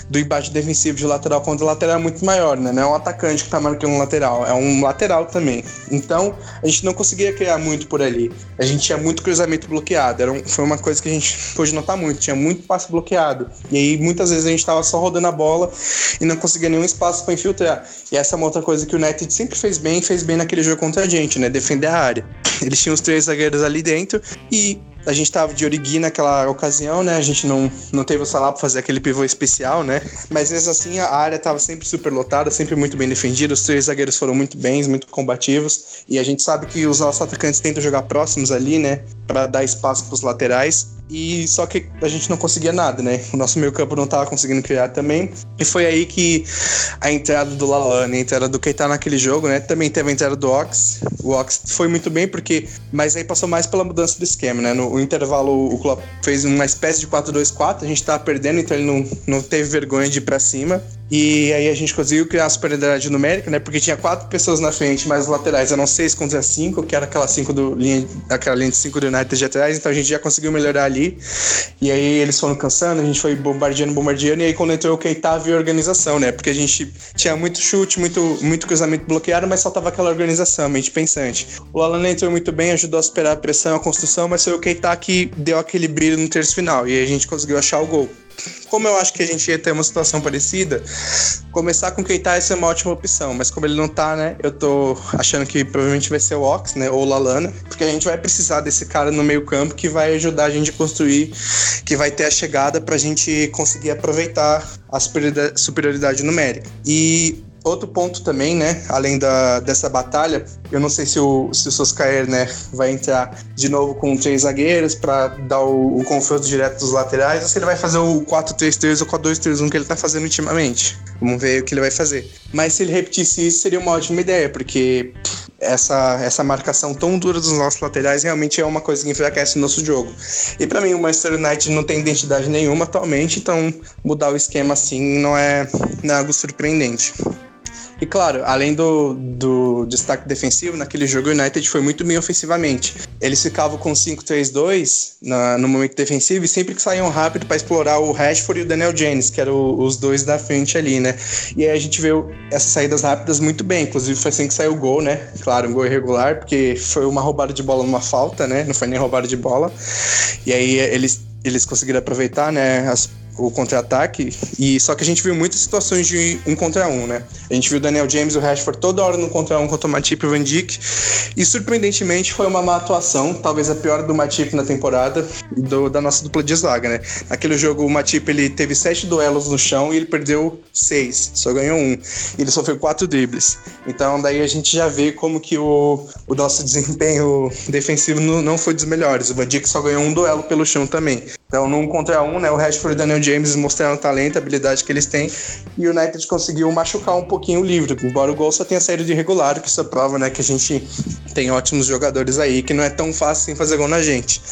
do embate defensivo de lateral contra lateral é muito maior, né? Não é um atacante que tá marcando um lateral, é um lateral também. Então, a gente não conseguia criar muito por ali. A gente tinha muito cruzamento bloqueado. Era um, foi uma coisa que a gente pôde notar muito, tinha muito passe bloqueado. E aí, muitas vezes, a gente tava só rodando a bola e não conseguia nenhum espaço para infiltrar. E essa é uma outra coisa que o United sempre fez bem, fez bem naquele jogo contra a gente, né? Defender a área. Eles tinham os três zagueiros ali dentro e a gente tava de Origui naquela ocasião, né? A gente não, não teve o Salah pra fazer aquele pivô especial, né? Mas mesmo assim, a área tava sempre super lotada, sempre muito bem defendida. Os três zagueiros foram muito bens, muito combativos. E a gente sabe que os nossos atacantes tentam jogar próximos ali, né? Para dar espaço pros laterais. E só que a gente não conseguia nada, né? O nosso meio campo não tava conseguindo criar também. E foi aí que a entrada do Lalane, a entrada do Keita naquele jogo, né? Também teve a entrada do Ox. O Ox foi muito bem porque, mas aí passou mais pela mudança do esquema, né? No intervalo o Klopp fez uma espécie de 4-2-4, a gente tava perdendo, então ele não, não teve vergonha de ir para cima. E aí a gente conseguiu criar a superioridade numérica, né? Porque tinha quatro pessoas na frente, mas os laterais eram seis contra cinco, que era aquela cinco do linha, aquela linha de cinco do United de atrás, então a gente já conseguiu melhorar ali. E aí eles foram cansando, a gente foi bombardeando, bombardeando, e aí quando entrou o Keita veio a organização, né? Porque a gente tinha muito chute, muito, muito cruzamento bloqueado, mas faltava aquela organização, mente pensante. O Alan entrou muito bem, ajudou a superar a pressão, a construção, mas foi o Keita que deu aquele brilho no terço final, e a gente conseguiu achar o gol como eu acho que a gente ia ter uma situação parecida, começar com Keita ia ser uma ótima opção, mas como ele não tá, né, eu tô achando que provavelmente vai ser o Ox, né, ou o Lalana, porque a gente vai precisar desse cara no meio campo que vai ajudar a gente a construir, que vai ter a chegada pra gente conseguir aproveitar a superioridade numérica. E Outro ponto também, né, além da, dessa batalha, eu não sei se o, se o Soskaer, né, vai entrar de novo com três zagueiros para dar o, o, confronto direto dos laterais, ou se ele vai fazer o 4-3-3 ou 4-2-3-1 que ele tá fazendo ultimamente. Vamos ver o que ele vai fazer. Mas se ele repetisse isso, seria uma ótima ideia, porque essa, essa marcação tão dura dos nossos laterais realmente é uma coisa que enfraquece o nosso jogo. E para mim, o Manchester United não tem identidade nenhuma atualmente, então mudar o esquema assim não é, não é algo surpreendente. E claro, além do, do destaque defensivo, naquele jogo o United foi muito bem ofensivamente. Eles ficavam com 5-3-2 no momento defensivo e sempre que saíam rápido para explorar o Rashford e o Daniel James, que eram os dois da frente ali, né? E aí a gente viu essas saídas rápidas muito bem. Inclusive foi assim que saiu o gol, né? Claro, um gol irregular, porque foi uma roubada de bola numa falta, né? Não foi nem roubada de bola. E aí eles eles conseguiram aproveitar, né, as o contra-ataque. E só que a gente viu muitas situações de um contra um, né? A gente viu o Daniel James e o Rashford toda hora no contra um contra o Matip e o Van Dijk. E surpreendentemente foi uma má atuação, talvez a pior do Matip na temporada do, da nossa dupla de zaga, né? Naquele jogo o Matip ele teve sete duelos no chão e ele perdeu seis, só ganhou um. E ele sofreu quatro dribles. Então daí a gente já vê como que o, o nosso desempenho defensivo não, não foi dos melhores. O Van Dijk só ganhou um duelo pelo chão também. Então, num contra um, né, o Rashford e o Daniel James mostraram o talento, a habilidade que eles têm, e o United conseguiu machucar um pouquinho o livro, embora o gol só tenha saído de regular, que isso prova, né, que a gente tem ótimos jogadores aí, que não é tão fácil assim fazer gol na gente.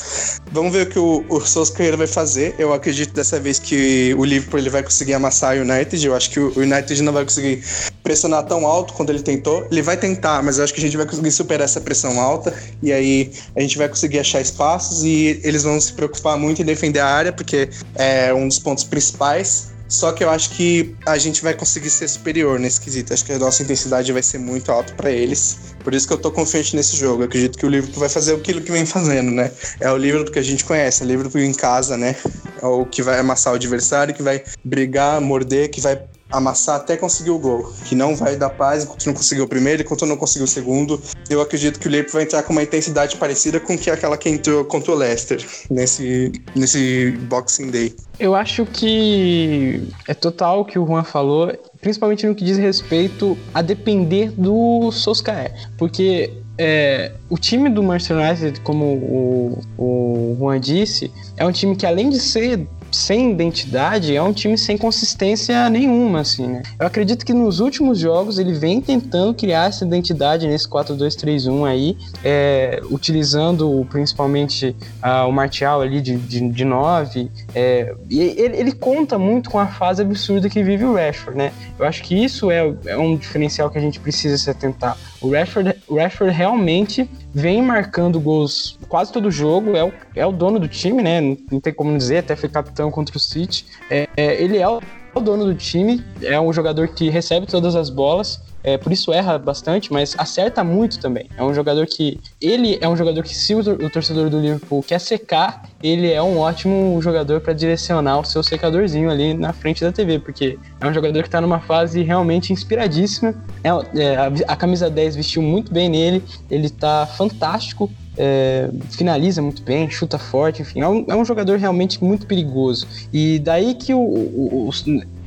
Vamos ver o que o, o Solskjaer vai fazer. Eu acredito dessa vez que o Liverpool ele vai conseguir amassar o United. Eu acho que o United não vai conseguir pressionar tão alto quando ele tentou. Ele vai tentar, mas eu acho que a gente vai conseguir superar essa pressão alta, e aí a gente vai conseguir achar espaços e eles vão se preocupar muito em defender defender a área, porque é um dos pontos principais. Só que eu acho que a gente vai conseguir ser superior nesse quesito. Acho que a nossa intensidade vai ser muito alta para eles. Por isso que eu tô confiante nesse jogo. Eu acredito que o Liverpool vai fazer aquilo que vem fazendo, né? É o Liverpool que a gente conhece, é o Liverpool em casa, né? É o que vai amassar o adversário, que vai brigar, morder, que vai amassar até conseguir o gol, que não vai dar paz enquanto não conseguiu o primeiro, enquanto não conseguiu o segundo. Eu acredito que o Liverpool vai entrar com uma intensidade parecida com que aquela que entrou contra o Leicester nesse, nesse Boxing Day. Eu acho que é total o que o Juan falou, principalmente no que diz respeito a depender do Soscaé, porque é, o time do Manchester United, como o, o Juan disse, é um time que além de ser sem identidade é um time sem consistência nenhuma, assim, né? Eu acredito que nos últimos jogos ele vem tentando criar essa identidade nesse 4-2-3-1 aí, é, utilizando principalmente o Martial ali de, de, de 9. É, e ele, ele, conta muito com a fase absurda que vive o Rashford, né? Eu acho que isso é, é um diferencial que a gente precisa se atentar. O Rashford, o Rashford realmente vem marcando gols quase todo jogo, é o, é o dono do time, né? Não, tem como dizer, até foi capitão contra o City. É, é, ele é o, o dono do time, é um jogador que recebe todas as bolas, é, por isso erra bastante, mas acerta muito também. É um jogador que. Ele é um jogador que, se o, o torcedor do Liverpool quer secar, ele é um ótimo jogador para direcionar o seu secadorzinho ali na frente da TV, porque é um jogador que está numa fase realmente inspiradíssima. É, é, a, a, camisa 10 vestiu muito bem nele, ele está fantástico. É, finaliza muito bem, chuta forte, enfim, é um, é um, jogador realmente muito perigoso. E daí que o, o, o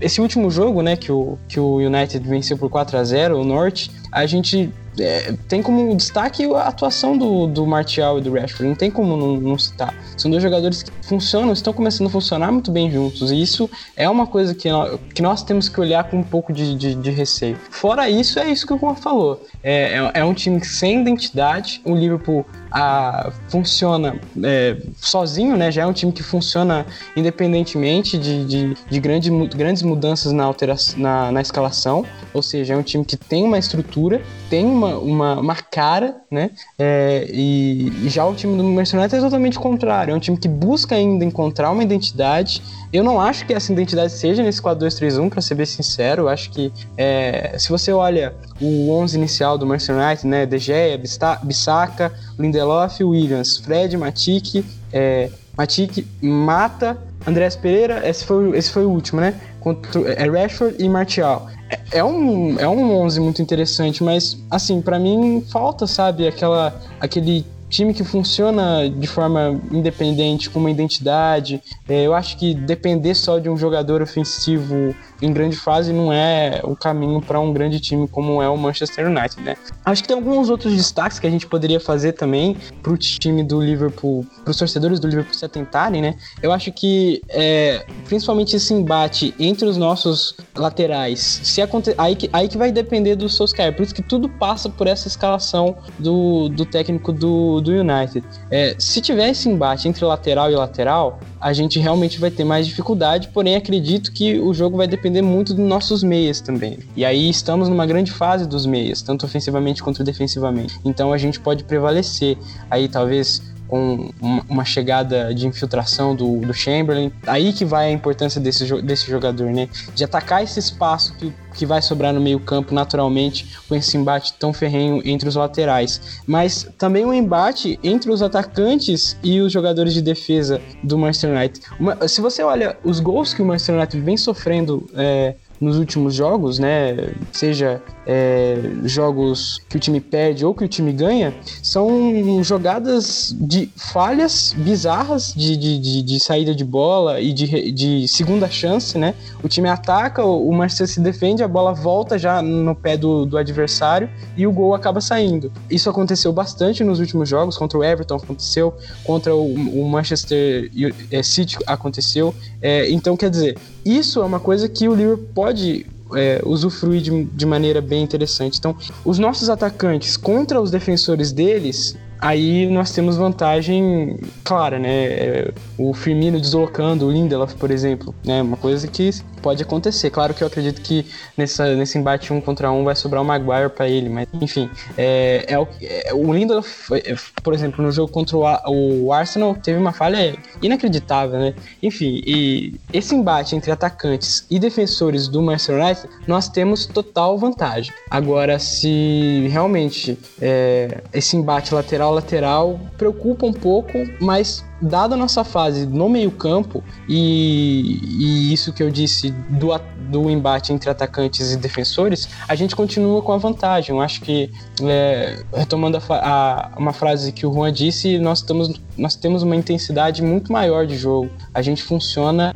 esse último jogo, né, que o, que o United venceu por 4 a 0 o Norte, a gente é, tem como destaque a atuação do, do Martial e do Rashford, não tem como não, não, citar. São dois jogadores que funcionam, estão começando a funcionar muito bem juntos, e isso é uma coisa que nós, que nós temos que olhar com um pouco de, de, de receio. Fora isso, é isso que o Juan falou. É, é, é, um time sem identidade, o Liverpool a, funciona é, sozinho, né? Já é um time que funciona independentemente de, de, de grande, grandes mudanças na, alteração, na, na escalação, ou seja, é um time que tem uma estrutura, tem uma, uma, uma cara, né? É, e, e, já o time do Manchester United é totalmente contrário, é um time que busca ainda encontrar uma identidade. Eu não acho que essa identidade seja nesse 4-2-3-1, para ser bem sincero. Eu acho que é, se você olha o 11 inicial do Manchester United, né? De Gea, Bissaka, Lindelof, Williams, Fred, Matic, é, Matic, Mata, Andrés Pereira, esse foi, esse foi o último, né? Contra, é Rashford e Martial. É, é um, é um 11 muito interessante, mas, assim, para mim falta, sabe, aquela, aquele time que funciona de forma independente, com uma identidade. É, eu acho que depender só de um jogador ofensivo em grande fase não é o caminho para um grande time como é o Manchester United, né? Acho que tem alguns outros destaques que a gente poderia fazer também para o time do Liverpool, para os torcedores do Liverpool se atentarem, né? Eu acho que é, principalmente esse embate entre os nossos laterais, se aconte... aí, que, aí que vai depender do Solskjaer, por isso que tudo passa por essa escalação do, do técnico do, do United. É, se tiver esse embate entre lateral e lateral, a gente realmente vai ter mais dificuldade, porém acredito que o jogo vai depender muito dos nossos meias também. E aí estamos numa grande fase dos meias, tanto ofensivamente quanto defensivamente. Então a gente pode prevalecer. Aí talvez com uma chegada de infiltração do, do Chamberlain. Aí que vai a importância desse, desse jogador, né? De atacar esse espaço que, que vai sobrar no meio-campo naturalmente com esse embate tão ferrenho entre os laterais. Mas também um embate entre os atacantes e os jogadores de defesa do Manchester United. Uma, se você olha os gols que o Manchester United vem sofrendo. É, nos últimos jogos, né? Seja é, jogos que o time perde ou que o time ganha, são jogadas de falhas bizarras de, de, de, de saída de bola e de, de segunda chance, né? O time ataca, o Manchester se defende, a bola volta já no pé do, do adversário e o gol acaba saindo. Isso aconteceu bastante nos últimos jogos, contra o Everton aconteceu, contra o, o Manchester é, City aconteceu. É, então, quer dizer, isso é uma coisa que o Liverpool pode é, usufruir de, de maneira bem interessante. Então, os nossos atacantes contra os defensores deles aí nós temos vantagem clara, né? É, o Firmino deslocando o Lindelof, por exemplo, né? Uma coisa que pode acontecer. Claro que eu acredito que nessa, nesse embate um contra um vai sobrar o Maguire para ele, mas enfim, é, é, o, é, o Lindelof, é, por exemplo, no jogo contra o, o, Arsenal teve uma falha inacreditável, né? Enfim, e esse embate entre atacantes e defensores do Manchester United, nós temos total vantagem. Agora, se realmente é, esse embate lateral lateral preocupa um pouco, mas dada a nossa fase no meio-campo e, e, isso que eu disse do, do embate entre atacantes e defensores, a gente continua com a vantagem. Eu acho que, é, retomando a, a, uma frase que o Juan disse, nós, estamos, nós temos uma intensidade muito maior de jogo. A gente funciona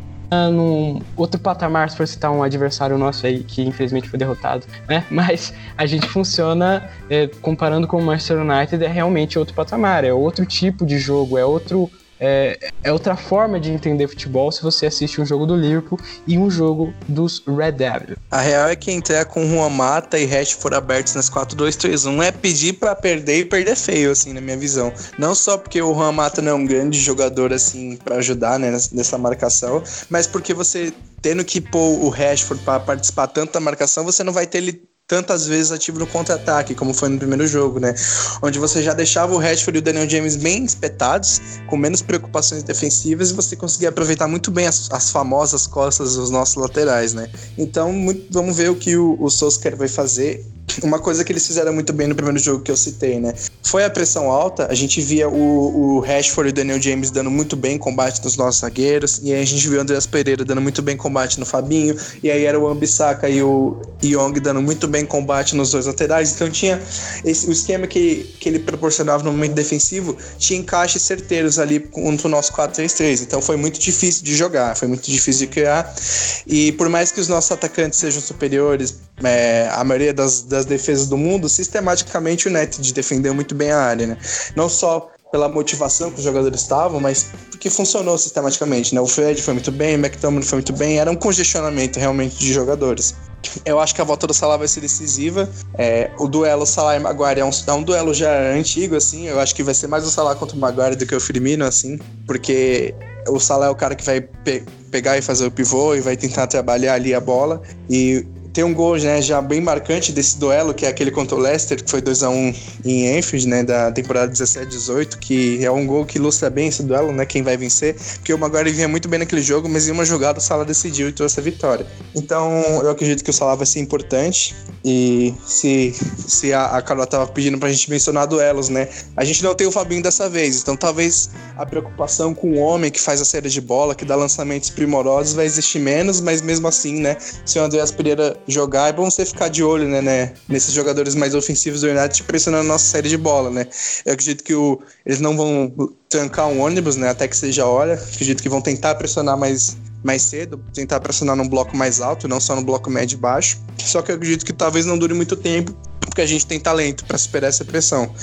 num outro patamar, se for citar um adversário nosso aí que infelizmente foi derrotado, né? <laughs> Mas a gente funciona é, comparando com o Manchester United é realmente outro patamar, é outro tipo de jogo, é outro é, é outra forma de entender futebol se você assiste um jogo do Liverpool e um jogo dos Red Devils. A real é que entrar com Juan Mata e Rashford abertos nas 4-2-3-1 é pedir para perder e perder feio, assim, na minha visão. Não só porque o Juan Mata não é um grande jogador, assim, para ajudar, né, nessa marcação, mas porque você tendo que pôr o Rashford para participar tanto da marcação, você não vai ter ele tantas vezes ativo no contra-ataque, como foi no primeiro jogo, né? Onde você já deixava o Rashford e o Daniel James bem espetados, com menos preocupações defensivas, e você conseguia aproveitar muito bem as, as famosas costas dos nossos laterais, né? Então, muito, vamos ver o que o, o Solskjaer vai fazer uma coisa que eles fizeram muito bem no primeiro jogo que eu citei, né? Foi a pressão alta, a gente via o, o Rashford e o Daniel James dando muito bem combate nos nossos zagueiros, e aí a gente viu o Andreas Pereira dando muito bem combate no Fabinho, e aí era o Ambisaka e o Young dando muito bem combate nos dois laterais, então tinha esse, o esquema que, que ele proporcionava no momento defensivo, tinha encaixes certeiros ali contra o nosso 4-3-3, então foi muito difícil de jogar, foi muito difícil de criar, e por mais que os nossos atacantes sejam superiores, é, a maioria das, das defesas do mundo, sistematicamente o United defendeu muito bem a área, né? Não só pela motivação que os jogadores estavam, mas porque funcionou sistematicamente, né? O Fred foi muito bem, o McTominay foi muito bem, era um congestionamento realmente de jogadores. Eu acho que a volta do Salah vai ser decisiva. É, o duelo Salah e Maguire é um, é um, duelo já antigo, assim. Eu acho que vai ser mais o Salah contra o Maguire do que o Firmino, assim, porque o Salah é o cara que vai pe pegar e fazer o pivô e vai tentar trabalhar ali a bola. E tem um gol né, já bem marcante desse duelo, que é aquele contra o Leicester, que foi 2 a 1 em Enfield, né, da temporada 17-18, que é um gol que ilustra bem esse duelo, né, quem vai vencer, porque o Maguire vinha muito bem naquele jogo, mas em uma jogada o Salah decidiu e trouxe a vitória. Então, eu acredito que o Salah vai ser importante, e se, se a, a Carol tava pedindo pra gente mencionar duelos, né, a gente não tem o Fabinho dessa vez, então talvez a preocupação com o homem que faz a série de bola, que dá lançamentos primorosos, vai existir menos, mas mesmo assim, né, se o Andreas Pereira jogar, é bom você ficar de olho, né, né nesses jogadores mais ofensivos do United pressionando a nossa série de bola, né. Eu acredito que o, eles não vão trancar um ônibus, né, até que seja a hora. Acredito que vão tentar pressionar mais mais cedo, tentar pressionar num bloco mais alto, não só no bloco médio e baixo. Só que eu acredito que talvez não dure muito tempo, porque a gente tem talento para superar essa pressão.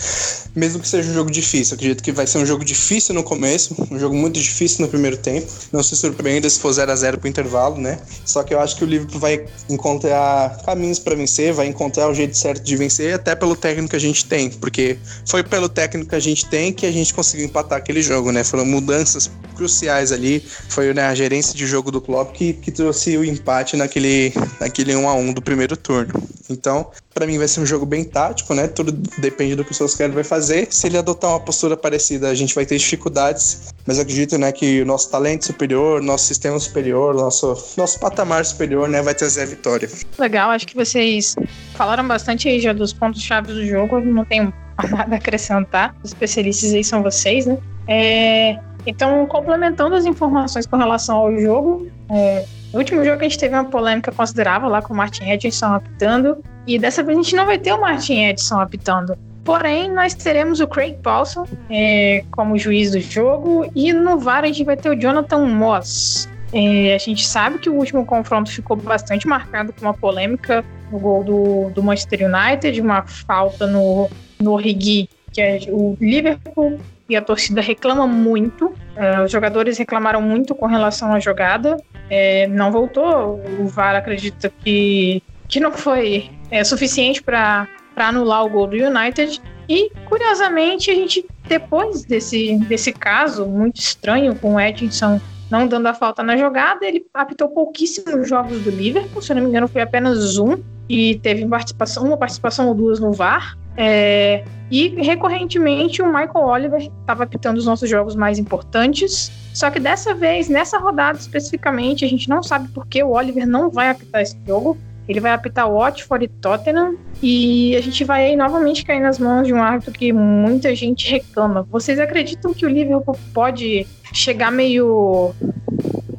Mesmo que seja um jogo difícil, acredito que vai ser um jogo difícil no começo, um jogo muito difícil no primeiro tempo. Não se surpreenda se for 0 a 0 pro intervalo, né? Só que eu acho que o Liverpool vai encontrar caminhos para vencer, vai encontrar o jeito certo de vencer, até pelo técnico que a gente tem, porque foi pelo técnico que a gente tem que a gente conseguiu empatar aquele jogo, né? Foram mudanças cruciais ali, foi né, a gerência de jogo do Klopp que, que trouxe o empate naquele, naquele 1 a 1 do primeiro turno. Então, para mim vai ser um jogo bem tático, né? Tudo depende do que o Solskjaer vai fazer. Se ele adotar uma postura parecida, a gente vai ter dificuldades, mas acredito, né, que o nosso talento superior, nosso sistema superior, nosso nosso patamar superior, né, vai trazer a vitória. Legal, acho que vocês falaram bastante aí já dos pontos chaves do jogo, não tenho <laughs> nada a acrescentar. Os especialistas aí são vocês, né? É, então, complementando as informações com relação ao jogo, é, no último jogo a gente teve uma polêmica considerável lá com o Martin Edson apitando, e dessa vez a gente não vai ter o Martin Edson apitando. Porém, nós teremos o Craig Paulson é, como juiz do jogo, e no VAR a gente vai ter o Jonathan Moss. É, a gente sabe que o último confronto ficou bastante marcado com uma polêmica no gol do, do Manchester United, uma falta no, no Origi, que é o Liverpool e a torcida reclama muito. É, os jogadores reclamaram muito com relação à jogada. É, não voltou. O VAR acredita que, que não foi é, suficiente para anular o gol do United. E, curiosamente, a gente, depois desse, desse caso muito estranho com o Edson não dando a falta na jogada, ele apitou pouquíssimos jogos do Liverpool, se não me engano, foi apenas um, e teve participação, uma participação ou duas no VAR. É, e recorrentemente o Michael Oliver estava apitando os nossos jogos mais importantes. Só que dessa vez, nessa rodada especificamente, a gente não sabe por que o Oliver não vai apitar esse jogo. Ele vai apitar Watford e Tottenham. E a gente vai aí novamente cair nas mãos de um árbitro que muita gente reclama. Vocês acreditam que o Liverpool pode chegar meio.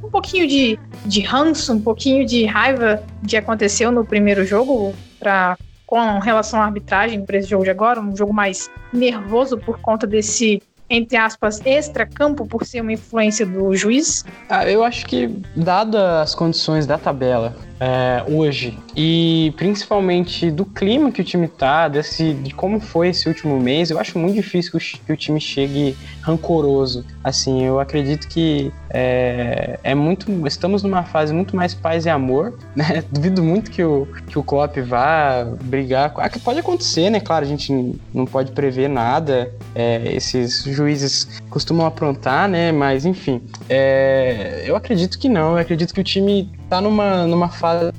um pouquinho de, de ranço, um pouquinho de raiva de aconteceu no primeiro jogo para com relação à arbitragem para esse jogo de agora, um jogo mais nervoso por conta desse entre aspas, extra-campo por ser uma influência do juiz? Ah, eu acho que, dadas as condições da tabela, é, hoje. E principalmente do clima que o time tá, desse, de como foi esse último mês, eu acho muito difícil que o, time chegue rancoroso. Assim, eu acredito que é, é, muito. Estamos numa fase muito mais paz e amor, <laughs> né? Duvido muito que o, que o Klopp vá brigar. Ah, que pode acontecer, né? Claro, a gente não pode prever nada. É, esses juízes costumam aprontar, né? Mas enfim, é, eu acredito que não. Eu acredito que o time tá numa, numa fase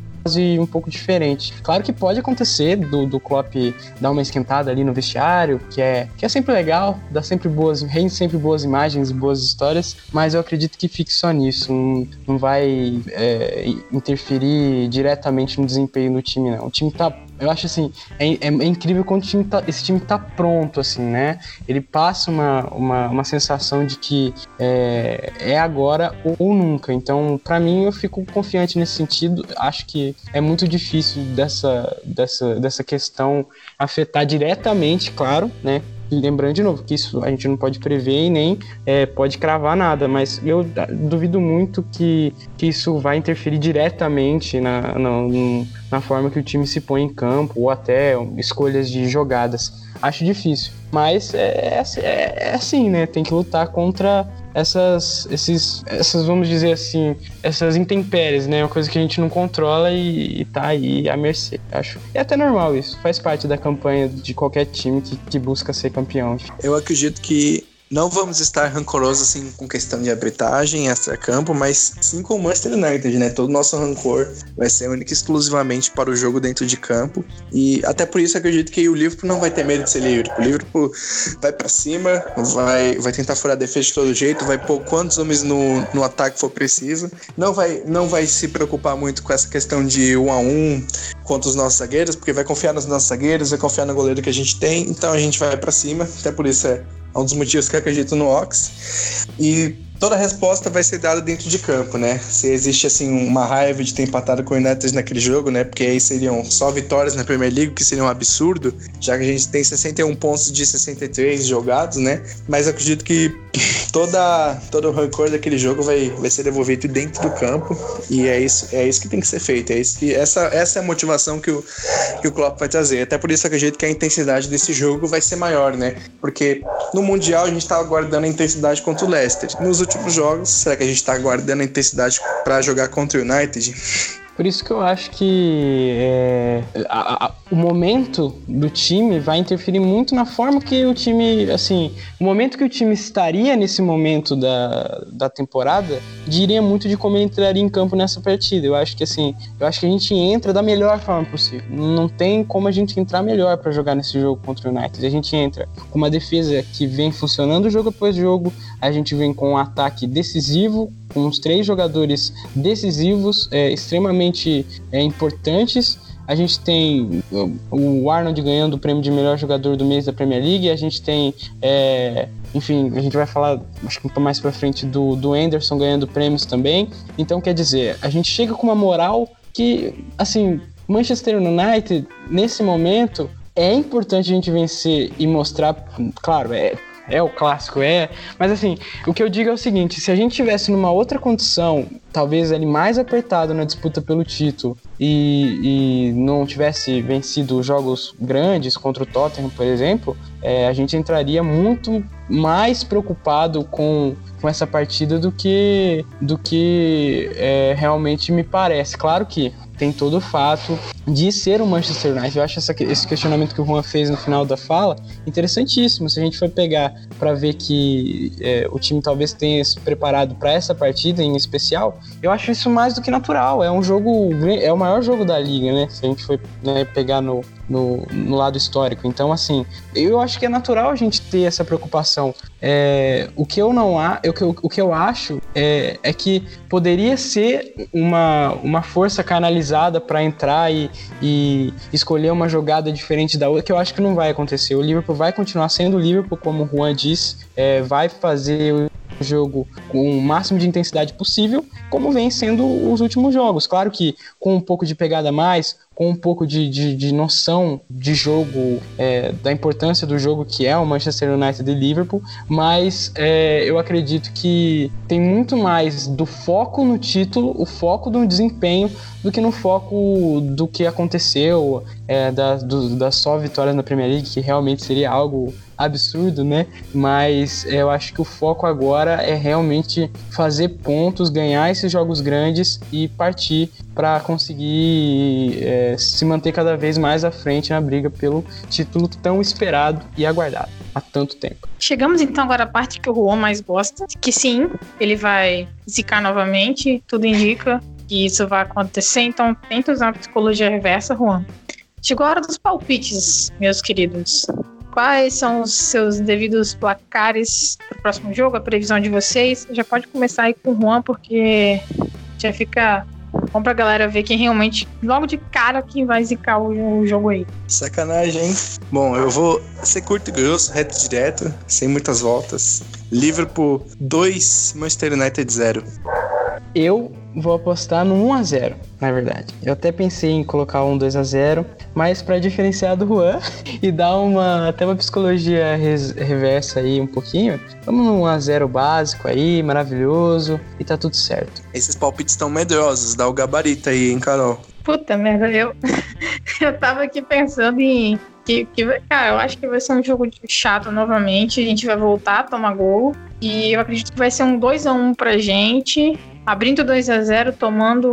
um pouco diferente. Claro que pode acontecer do, do Klopp dar uma esquentada ali no vestiário, que é, que é sempre legal, dá sempre boas, rende sempre boas imagens, boas histórias, mas eu acredito que fique só nisso, não, não vai é, interferir diretamente no desempenho do time, não. O time tá eu acho assim, é, é, é incrível quando time tá, esse time tá pronto, assim, né? Ele passa uma, uma, uma sensação de que é, é agora ou nunca. Então, para mim, eu fico confiante nesse sentido. Acho que é muito difícil dessa, dessa, dessa questão afetar diretamente, claro, né? Lembrando de novo que isso a gente não pode prever e nem é, pode cravar nada, mas eu duvido muito que, que isso vai interferir diretamente na, na, na forma que o time se põe em campo ou até escolhas de jogadas. Acho difícil, mas é, é, é, é assim, né? Tem que lutar contra essas, esses, essas, vamos dizer assim, essas intempéries, né? Uma coisa que a gente não controla e, e tá aí à mercê, acho. É até normal isso, faz parte da campanha de qualquer time que, que busca ser campeão. Eu acredito que não vamos estar rancorosos assim com questão de arbitragem, extra-campo, mas sim com o Manchester United, né? Todo o nosso rancor vai ser único exclusivamente para o jogo dentro de campo. E até por isso acredito que o Liverpool não vai ter medo de ser Liverpool. O Liverpool vai para cima, vai, vai tentar furar a defesa de todo jeito, vai pôr quantos homens no, no ataque for preciso. Não vai, não vai se preocupar muito com essa questão de um a um contra os nossos zagueiros, porque vai confiar nos nossos zagueiros, vai confiar no goleiro que a gente tem. Então a gente vai para cima. Até por isso é é um dos motivos que eu acredito no Ox. E toda resposta vai ser dada dentro de campo, né? Se existe assim uma raiva de ter empatado com o United naquele jogo, né? Porque aí seriam só vitórias na Premier League, que seria um absurdo, já que a gente tem 61 pontos de 63 jogados, né? Mas acredito que <laughs> toda todo o rancor daquele jogo vai, vai ser devolvido dentro do campo e é isso é isso que tem que ser feito, é isso que essa essa é a motivação que o que o Klopp vai trazer. Até por isso acredito que a intensidade desse jogo vai ser maior, né? Porque no mundial a gente estava guardando a intensidade contra o Leicester. Nos últimos últimos jogos. Será que a gente está aguardando a intensidade para jogar contra o United? <laughs> Por isso que eu acho que é, a, a, o momento do time vai interferir muito na forma que o time, assim, o momento que o time estaria nesse momento da, da temporada diria muito de como ele entraria em campo nessa partida. Eu acho que assim, eu acho que a gente entra da melhor forma possível. Não tem como a gente entrar melhor para jogar nesse jogo contra o United. A gente entra com uma defesa que vem funcionando jogo após jogo, a gente vem com um ataque decisivo, com uns três jogadores decisivos, é, extremamente é, importantes. A gente tem o Arnold ganhando o prêmio de melhor jogador do mês da Premier League. A gente tem, é, enfim, a gente vai falar, acho que mais para frente, do, do Anderson ganhando prêmios também. Então, quer dizer, a gente chega com uma moral que, assim, Manchester United, nesse momento, é importante a gente vencer e mostrar, claro, é é o clássico, é. Mas assim, o que eu digo é o seguinte: se a gente tivesse numa outra condição, talvez ele mais apertado na disputa pelo título e, e não tivesse vencido jogos grandes contra o Tottenham, por exemplo, é, a gente entraria muito mais preocupado com, com essa partida do que, do que é, realmente me parece. Claro que tem todo o fato de ser o Manchester United. Eu acho essa, esse questionamento que o Juan fez no final da fala interessantíssimo. Se a gente for pegar para ver que é, o time talvez tenha se preparado para essa partida em especial, eu acho isso mais do que natural. É um jogo, é o maior jogo da liga, né? Se a gente for né, pegar no, no, no, lado histórico. Então, assim, eu acho que é natural a gente ter essa preocupação. É, o que eu não há, o que eu, o que eu acho é, é que poderia ser uma, uma força canalizada para entrar e, e escolher uma jogada diferente da outra, que eu acho que não vai acontecer. O Liverpool vai continuar sendo o Liverpool, como o Juan disse, é, vai fazer jogo com o máximo de intensidade possível, como vem sendo os últimos jogos. Claro que com um pouco de pegada a mais, com um pouco de, de, de noção de jogo, é, da importância do jogo que é o Manchester United e Liverpool, mas é, eu acredito que tem muito mais do foco no título, o foco do desempenho, do que no foco do que aconteceu, é, da, do, das só vitórias na Premier League, que realmente seria algo absurdo, né? Mas eu acho que o foco agora é realmente fazer pontos, ganhar esses jogos grandes e partir para conseguir se manter cada vez mais à frente na briga pelo título tão esperado e aguardado há tanto tempo. Chegamos então agora à parte que o Juan mais gosta, que sim, ele vai zicar novamente, tudo indica que isso vai acontecer, então tenta usar a psicologia reversa, Juan. Chegou a hora dos palpites, meus queridos. Quais são os seus devidos placares para o próximo jogo, a previsão de vocês? Já pode começar aí com o Juan, porque já fica bom pra galera ver quem realmente, logo de cara, quem vai zicar o, jogo aí. Sacanagem, hein? Bom, eu vou ser curto e grosso, reto direto, sem muitas voltas. Liverpool 2, Manchester United 0. Eu vou apostar no 1 a 0 na verdade. Eu até pensei em colocar um 2 a 0 mas para diferenciar do Juan <laughs> e dar uma até uma psicologia res, reversa aí um pouquinho, vamos no 1 a 0 básico aí, maravilhoso, e tá tudo certo. Esses palpites estão medrosos, dá o gabarito aí, hein, Carol? Puta merda, eu, <laughs> eu tava aqui pensando em que, que, cara, eu acho que vai ser um jogo chato novamente. A gente vai voltar a tomar gol. E eu acredito que vai ser um 2 a 1 pra gente abrindo 2 a 0 tomando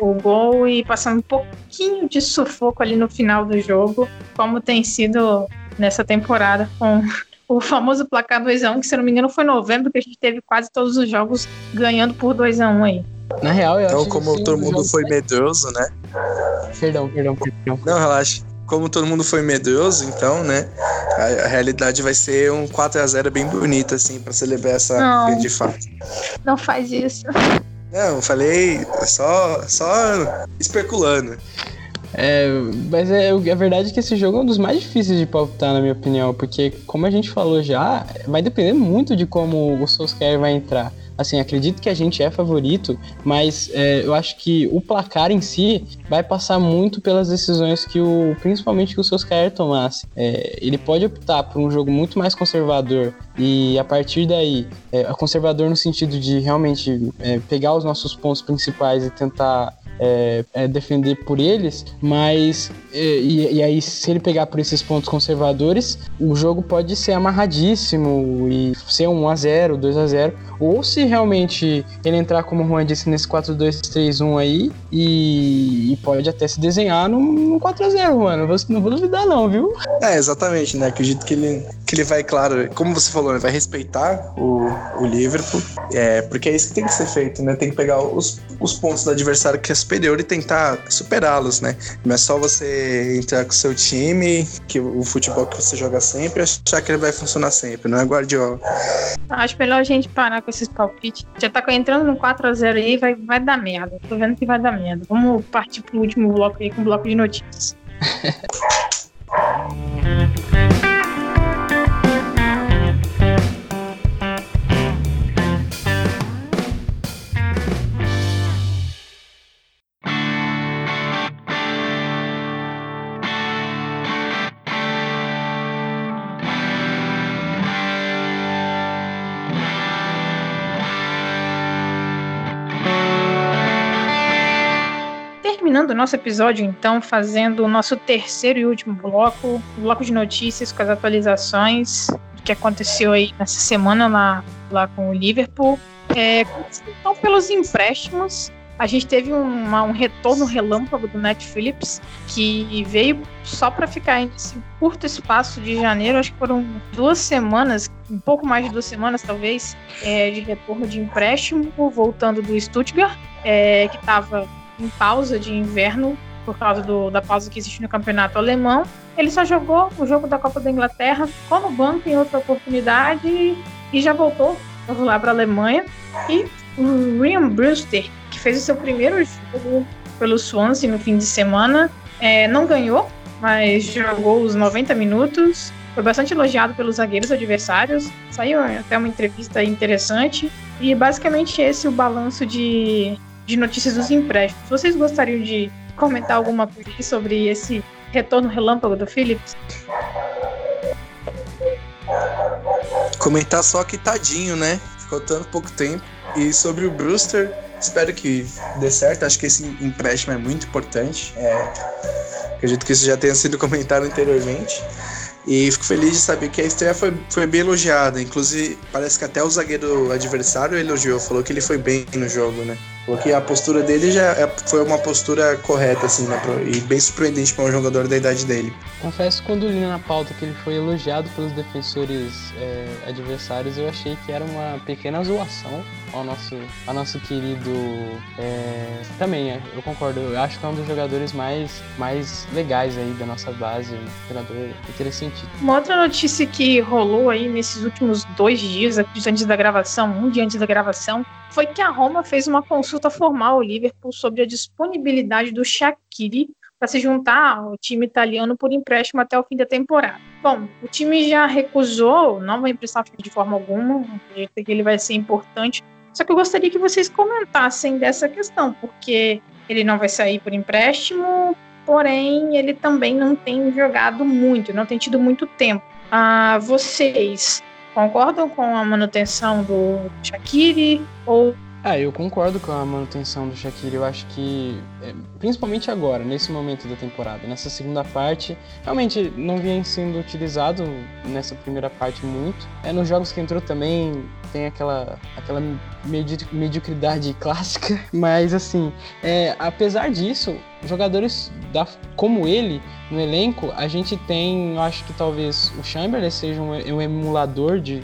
o gol e passando um pouquinho de sufoco ali no final do jogo, como tem sido nessa temporada com o famoso placar 2x1, que se não me engano foi novembro, que a gente teve quase todos os jogos ganhando por 2x1 aí. Na real, eu então, acho como todo mundo foi medroso, né? Perdão, perdão, perdão. Não, relaxa. Como todo mundo foi medroso, então, né? A, a realidade vai ser um 4 x 0 bem bonito, assim, pra celebrar essa grande fase. Não faz isso. Não, falei só, só especulando. É, mas é, a verdade é que esse jogo é um dos mais difíceis de palpitar, na minha opinião, porque, como a gente falou já, vai depender muito de como o Solskjaer vai entrar. Assim, acredito que a gente é favorito, mas é, eu acho que o placar em si vai passar muito pelas decisões que o, principalmente que o Solskjaer tomasse. É, ele pode optar por um jogo muito mais conservador e a partir daí, é, conservador no sentido de realmente é, pegar os nossos pontos principais e tentar é, é, defender por eles, mas e, e, aí se ele pegar por esses pontos conservadores, o jogo pode ser amarradíssimo e ser um 1 a 0, 2 a 0, ou se realmente ele entrar como o Juan disse nesse 4-2-3-1 aí e, e, pode até se desenhar num, 4x0, mano. Não, não vou duvidar, não, viu? É, exatamente, né? Acredito que ele, que ele vai, claro, como você falou, ele vai respeitar o, o Liverpool, é, porque é isso que tem que ser feito, né? Tem que pegar os, os pontos do adversário que é superior e tentar superá-los, né? Não é só você entrar com o seu time, que o futebol que você joga sempre, achar que ele vai funcionar sempre, não é Guardiola. Acho melhor a gente parar com esses palpites. Já tá entrando no 4x0 aí, vai, vai dar merda. Tô vendo que vai dar merda. Vamos partir pro último bloco aí com o bloco de notícias. <laughs> terminando o nosso episódio, então, fazendo o nosso terceiro e último bloco, bloco de notícias com as atualizações do que aconteceu aí nessa semana lá, lá com o Liverpool. É, então, pelos empréstimos, a gente teve uma, um retorno relâmpago do Net Phillips, que veio só para ficar nesse curto espaço de janeiro, acho que foram duas semanas, um pouco mais de duas semanas talvez, é, de retorno de empréstimo, voltando do Stuttgart, é, que estava em pausa de inverno por causa do, da pausa que existe no campeonato alemão. Ele só jogou o jogo da Copa da Inglaterra, no banco em outra oportunidade e, e já voltou lá para a Alemanha. E o Ryan Brewster, que fez o seu primeiro jogo pelo Swansea no fim de semana, é, não ganhou, mas jogou os 90 minutos. Foi bastante elogiado pelos zagueiros adversários. Saiu até uma entrevista interessante. E basicamente esse é o balanço de de notícias dos empréstimos. Vocês gostariam de comentar alguma coisa sobre esse retorno relâmpago do Phillips? Comentar só que tadinho, né? Ficou tanto pouco tempo. E sobre o Brewster, espero que dê certo. Acho que esse empréstimo é muito importante. É, acredito que isso já tenha sido <laughs> comentado anteriormente. E fico feliz de saber que a estreia foi, foi bem elogiada. Inclusive, parece que até o zagueiro adversário elogiou, falou que ele foi bem no jogo, né? Porque a postura dele já é, foi uma postura correta, assim, né? E bem surpreendente para um jogador da idade dele. Confesso que quando li na pauta que ele foi elogiado pelos defensores é, adversários, eu achei que era uma pequena zoação ao nosso, ao nosso querido. É, também, é, eu concordo. Eu acho que é um dos jogadores mais, mais legais aí da nossa base. Um jogador interessante. Uma outra notícia que rolou aí nesses últimos dois dias, antes da gravação, um dia antes da gravação, foi que a Roma fez uma consulta formal ao Liverpool sobre a disponibilidade do Shaqiri para se juntar ao time italiano por empréstimo até o fim da temporada. Bom, o time já recusou, não vai emprestar de forma alguma, acredito que ele vai ser importante. Só que eu gostaria que vocês comentassem dessa questão, porque ele não vai sair por empréstimo, porém ele também não tem jogado muito, não tem tido muito tempo. Ah, vocês concordam com a manutenção do Shaqiri ou ah, eu concordo com a manutenção do Shaqiri. Eu acho que, principalmente agora, nesse momento da temporada, nessa segunda parte, realmente não vinha sendo utilizado nessa primeira parte muito. É, nos jogos que entrou também tem aquela, aquela mediocridade <laughs> clássica, mas assim, é, apesar disso, jogadores da, como ele no elenco, a gente tem, eu acho que talvez o Chamberlain seja um, um emulador de.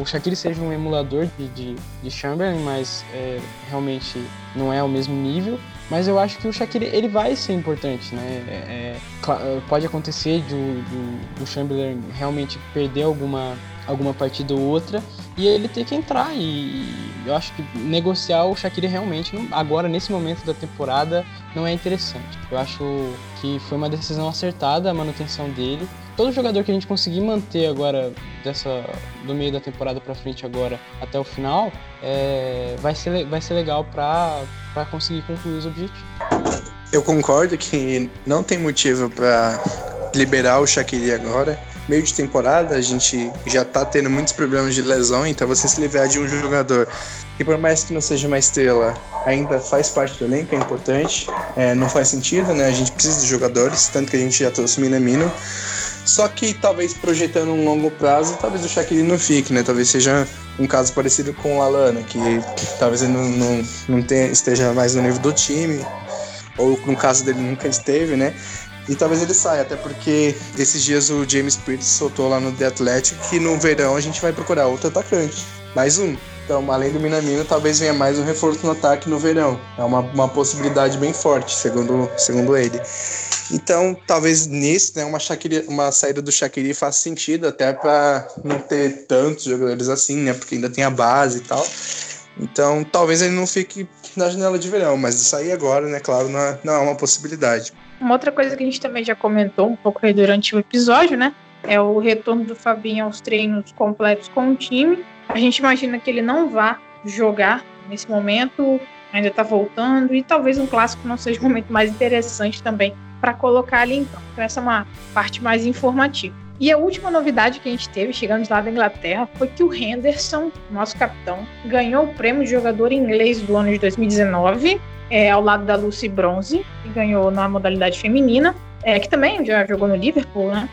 o Shaqiri seja um emulador de, de, de Chamberlain, mas é, realmente não é o mesmo nível. Mas eu acho que o Shaqiri ele vai ser importante, né? É, é, pode acontecer do, do, do Chamberlain realmente perder alguma alguma partida ou outra e ele ter que entrar e eu acho que negociar o Shaqiri realmente agora nesse momento da temporada não é interessante. Eu acho que foi uma decisão acertada a manutenção dele. Todo jogador que a gente conseguir manter agora dessa do meio da temporada para frente agora até o final é, vai ser vai ser legal para para conseguir concluir os objetivos. Eu concordo que não tem motivo para liberar o Shaqiri agora meio de temporada, a gente já tá tendo muitos problemas de lesão, então você se livrar de um jogador que por mais que não seja uma estrela, ainda faz parte do elenco, é importante. É, não faz sentido, né? A gente precisa de jogadores, tanto que a gente já trouxe o Minamino. Só que talvez projetando um longo prazo, talvez o Shaquille não fique, né? Talvez seja um caso parecido com o Lalana, que, que talvez ele não, não, não tenha, esteja mais no nível do time, ou no caso dele nunca esteve, né? E talvez ele saia, até porque esses dias o James Pierce soltou lá no The Athletic que no verão a gente vai procurar outro atacante. Mais um. Então, além do Minamino, talvez venha mais um reforço no ataque no verão. É uma, uma possibilidade bem forte, segundo, segundo ele. Então, talvez nisso, né, uma, Shaqiri, uma saída do Shaqiri faça sentido, até para não ter tantos jogadores assim, né? Porque ainda tem a base e tal. Então, talvez ele não fique na janela de verão, mas sair agora, né, claro, não é, não é uma possibilidade. Uma outra coisa que a gente também já comentou um pouco aí durante o episódio, né? É o retorno do Fabinho aos treinos completos com o time. A gente imagina que ele não vá jogar nesse momento, ainda está voltando, e talvez um clássico não seja o momento mais interessante também para colocar ali então. Então, essa é uma parte mais informativa. E a última novidade que a gente teve, chegando lá da Inglaterra, foi que o Henderson, nosso capitão, ganhou o prêmio de jogador inglês do ano de 2019 é, ao lado da Lucy Bronze, que ganhou na modalidade feminina, é, que também já jogou no Liverpool, né?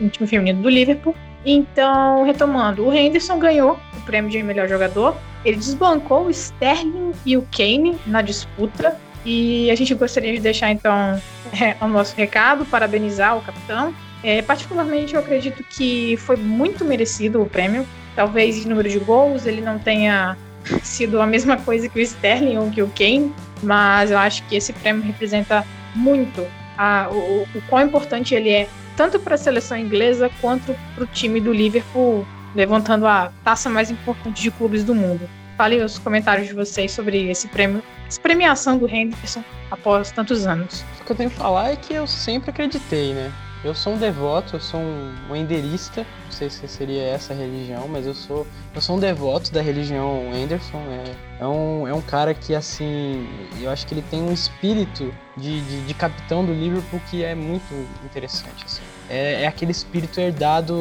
No, time feminino do Liverpool. Então, retomando, o Henderson ganhou o prêmio de melhor jogador. Ele desbancou o Sterling e o Kane na disputa. E a gente gostaria de deixar, então, é, o nosso recado, parabenizar o capitão. É, particularmente, eu acredito que foi muito merecido o prêmio. Talvez em número de gols ele não tenha sido a mesma coisa que o Sterling ou que o Kane, mas eu acho que esse prêmio representa muito a, o, o quão importante ele é, tanto para a seleção inglesa quanto para o time do Liverpool, levantando a taça mais importante de clubes do mundo. Fale os comentários de vocês sobre esse prêmio, essa premiação do Henderson após tantos anos. Que eu tenho que falar é que eu sempre acreditei, né? Eu sou um devoto, eu sou um enderista, não sei se seria essa religião, mas eu sou, eu sou um devoto da religião Anderson. É, é, um, é um cara que, assim, eu acho que ele tem um espírito de, de, de capitão do Liverpool que é muito interessante. Assim. É, é, aquele espírito herdado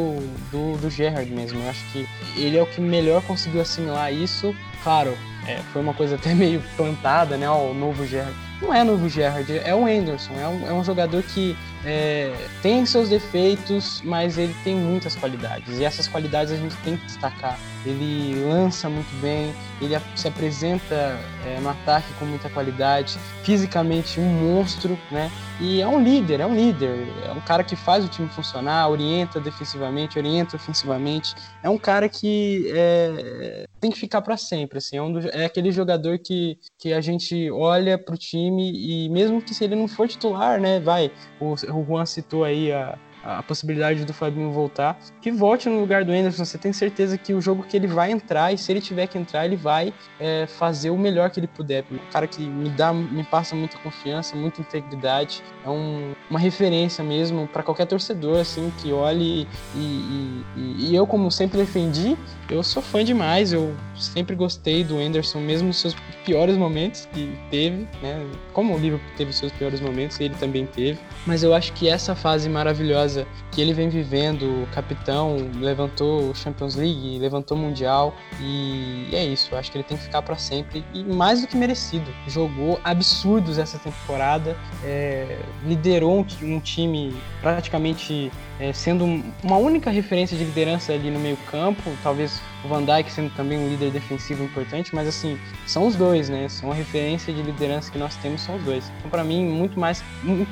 do, do Gerrard mesmo. Eu acho que ele é o que melhor conseguiu assimilar isso. Claro, é, foi uma coisa até <laughs> meio plantada, né? O novo Gerrard. Não é novo Gerrard, é o Anderson. É um, é um jogador que é, tem seus defeitos, mas ele tem muitas qualidades. E essas qualidades a gente tem que destacar. Ele lança muito bem, ele se apresenta é, no ataque com muita qualidade, fisicamente um monstro, né? E é um líder, é um líder, é um cara que faz o time funcionar, orienta defensivamente, orienta ofensivamente. É um cara que é, tem que ficar para sempre, assim. É, um do, é, aquele jogador que, que a gente olha pro time e mesmo que se ele não for titular, né? Vai, o, o Juan citou aí a, a possibilidade do Fabinho voltar, que volte no lugar do Anderson. Você tem certeza que o jogo que ele vai entrar, e se ele tiver que entrar, ele vai é, fazer o melhor que ele puder. Um cara que me dá, me passa muita confiança, muita integridade, é um, uma referência mesmo para qualquer torcedor assim que olhe e, e, e, e, eu, como sempre defendi, eu sou fã demais. Eu sempre gostei do Anderson, mesmo nos seus piores momentos que teve, né? Como o Liverpool teve seus piores momentos, ele também teve. Mas eu acho que essa fase maravilhosa que ele vem vivendo, capitão, levantou Champions League, levantou Mundial e é isso, acho que ele tem que ficar para sempre e mais do que merecido. Jogou absurdos essa temporada, é, liderou um, um, time praticamente é, sendo uma única referência de liderança ali no meio campo, talvez o Van Dijk sendo também um líder defensivo importante, mas assim, são os dois, né? São a referência de liderança que nós temos, são os dois. Então, para mim, muito mais,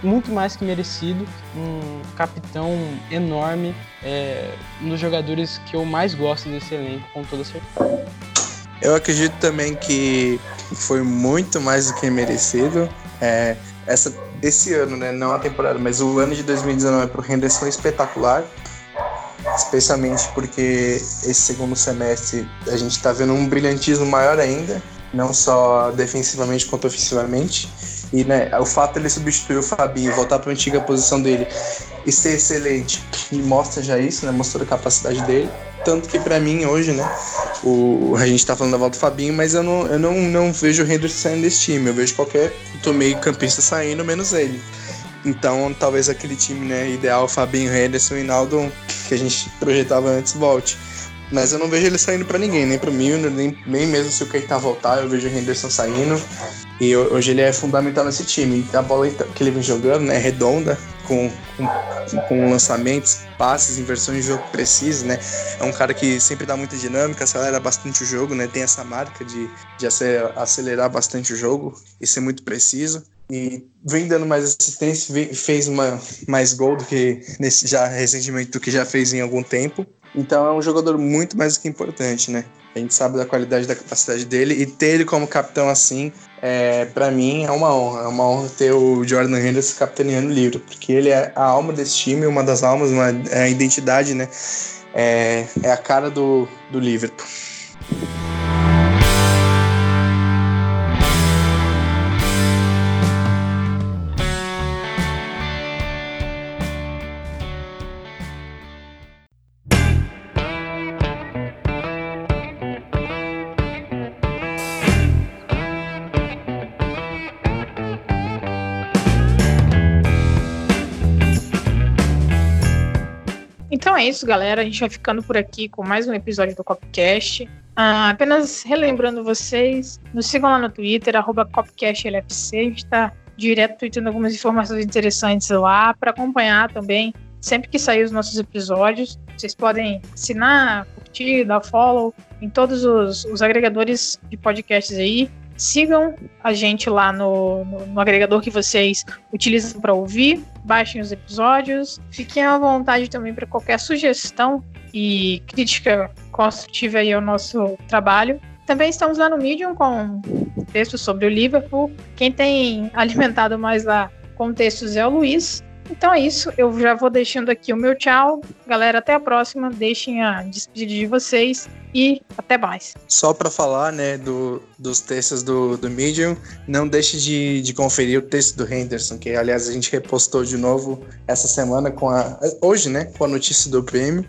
muito mais que merecido, um capitão enorme, é, um dos jogadores que eu mais gosto desse elenco, com toda certeza. Eu acredito também que foi muito mais do que merecido. É, essa, esse ano, né? Não a temporada, mas o ano de 2019 para o Henderson é espetacular especialmente porque esse segundo semestre a gente está vendo um brilhantismo maior ainda, não só defensivamente quanto ofensivamente. E né, o fato de ele substituir o Fabinho, voltar para a antiga posição dele e ser excelente, e mostra já isso, né, mostrou a capacidade dele. Tanto que para mim hoje, né, o, a gente tá falando da volta do Fabinho, mas eu não, eu não, não vejo o Henderson saindo desse time. Eu vejo qualquer meio campista saindo, menos ele. Então, talvez aquele time né, ideal, Fabinho, Henderson e Naldo, que a gente projetava antes, volte. Mas eu não vejo ele saindo para ninguém, nem pro Milner, nem, nem mesmo se o Keita voltar, eu vejo o Henderson saindo. E hoje ele é fundamental nesse time. A bola que ele vem jogando né, é redonda, com, com, com lançamentos, passes, inversões de jogo preciso, né? É um cara que sempre dá muita dinâmica, acelera bastante o jogo, né? Tem essa marca de, de acelerar bastante o jogo e ser muito preciso e vem dando mais assistência, fez uma, mais gol do que nesse já recentemente do que já fez em algum tempo. Então é um jogador muito mais do que importante, né? A gente sabe da qualidade da capacidade dele e ter ele como capitão assim, é, para mim é uma honra. É uma honra ter o Jordan Henderson capitaneando o livro, porque ele é a alma desse time, uma das almas, uma, é a identidade, né? É, é a cara do, do Liverpool. É isso, galera. A gente vai ficando por aqui com mais um episódio do Copcast. Ah, apenas relembrando vocês, nos sigam lá no Twitter, CopcastLFC. A gente está direto tweetando algumas informações interessantes lá para acompanhar também sempre que sair os nossos episódios. Vocês podem assinar, curtir, dar follow em todos os, os agregadores de podcasts aí. Sigam a gente lá no, no, no agregador que vocês utilizam para ouvir. Baixem os episódios. Fiquem à vontade também para qualquer sugestão e crítica construtiva aí ao nosso trabalho. Também estamos lá no Medium com textos sobre o Liverpool. Quem tem <laughs> alimentado mais lá com textos é o Luiz. Então é isso, eu já vou deixando aqui o meu tchau. Galera, até a próxima. Deixem a despedida de vocês e até mais. Só para falar, né, do, dos textos do, do Medium, não deixe de, de conferir o texto do Henderson, que aliás a gente repostou de novo essa semana com a hoje, né, com a notícia do prêmio.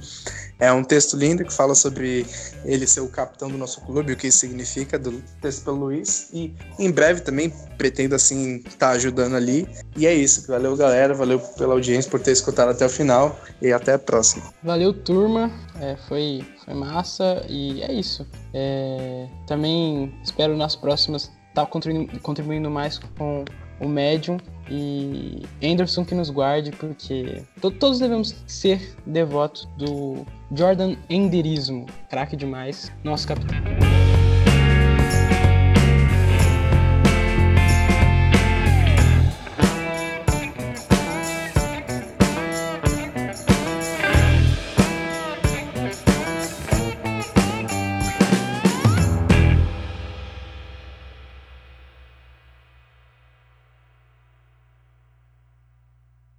É um texto lindo que fala sobre ele ser o capitão do nosso clube, o que isso significa, do texto pelo Luiz. E em breve também pretendo, assim, estar tá ajudando ali. E é isso. Valeu, galera. Valeu pela audiência, por ter escutado até o final. E até a próxima. Valeu, turma. É, foi, foi massa. E é isso. É, também espero nas próximas estar tá contribuindo, contribuindo mais com o Medium e Anderson que nos guarde, porque to todos devemos ser devotos do Jordan Enderismo, craque demais, nosso capitão.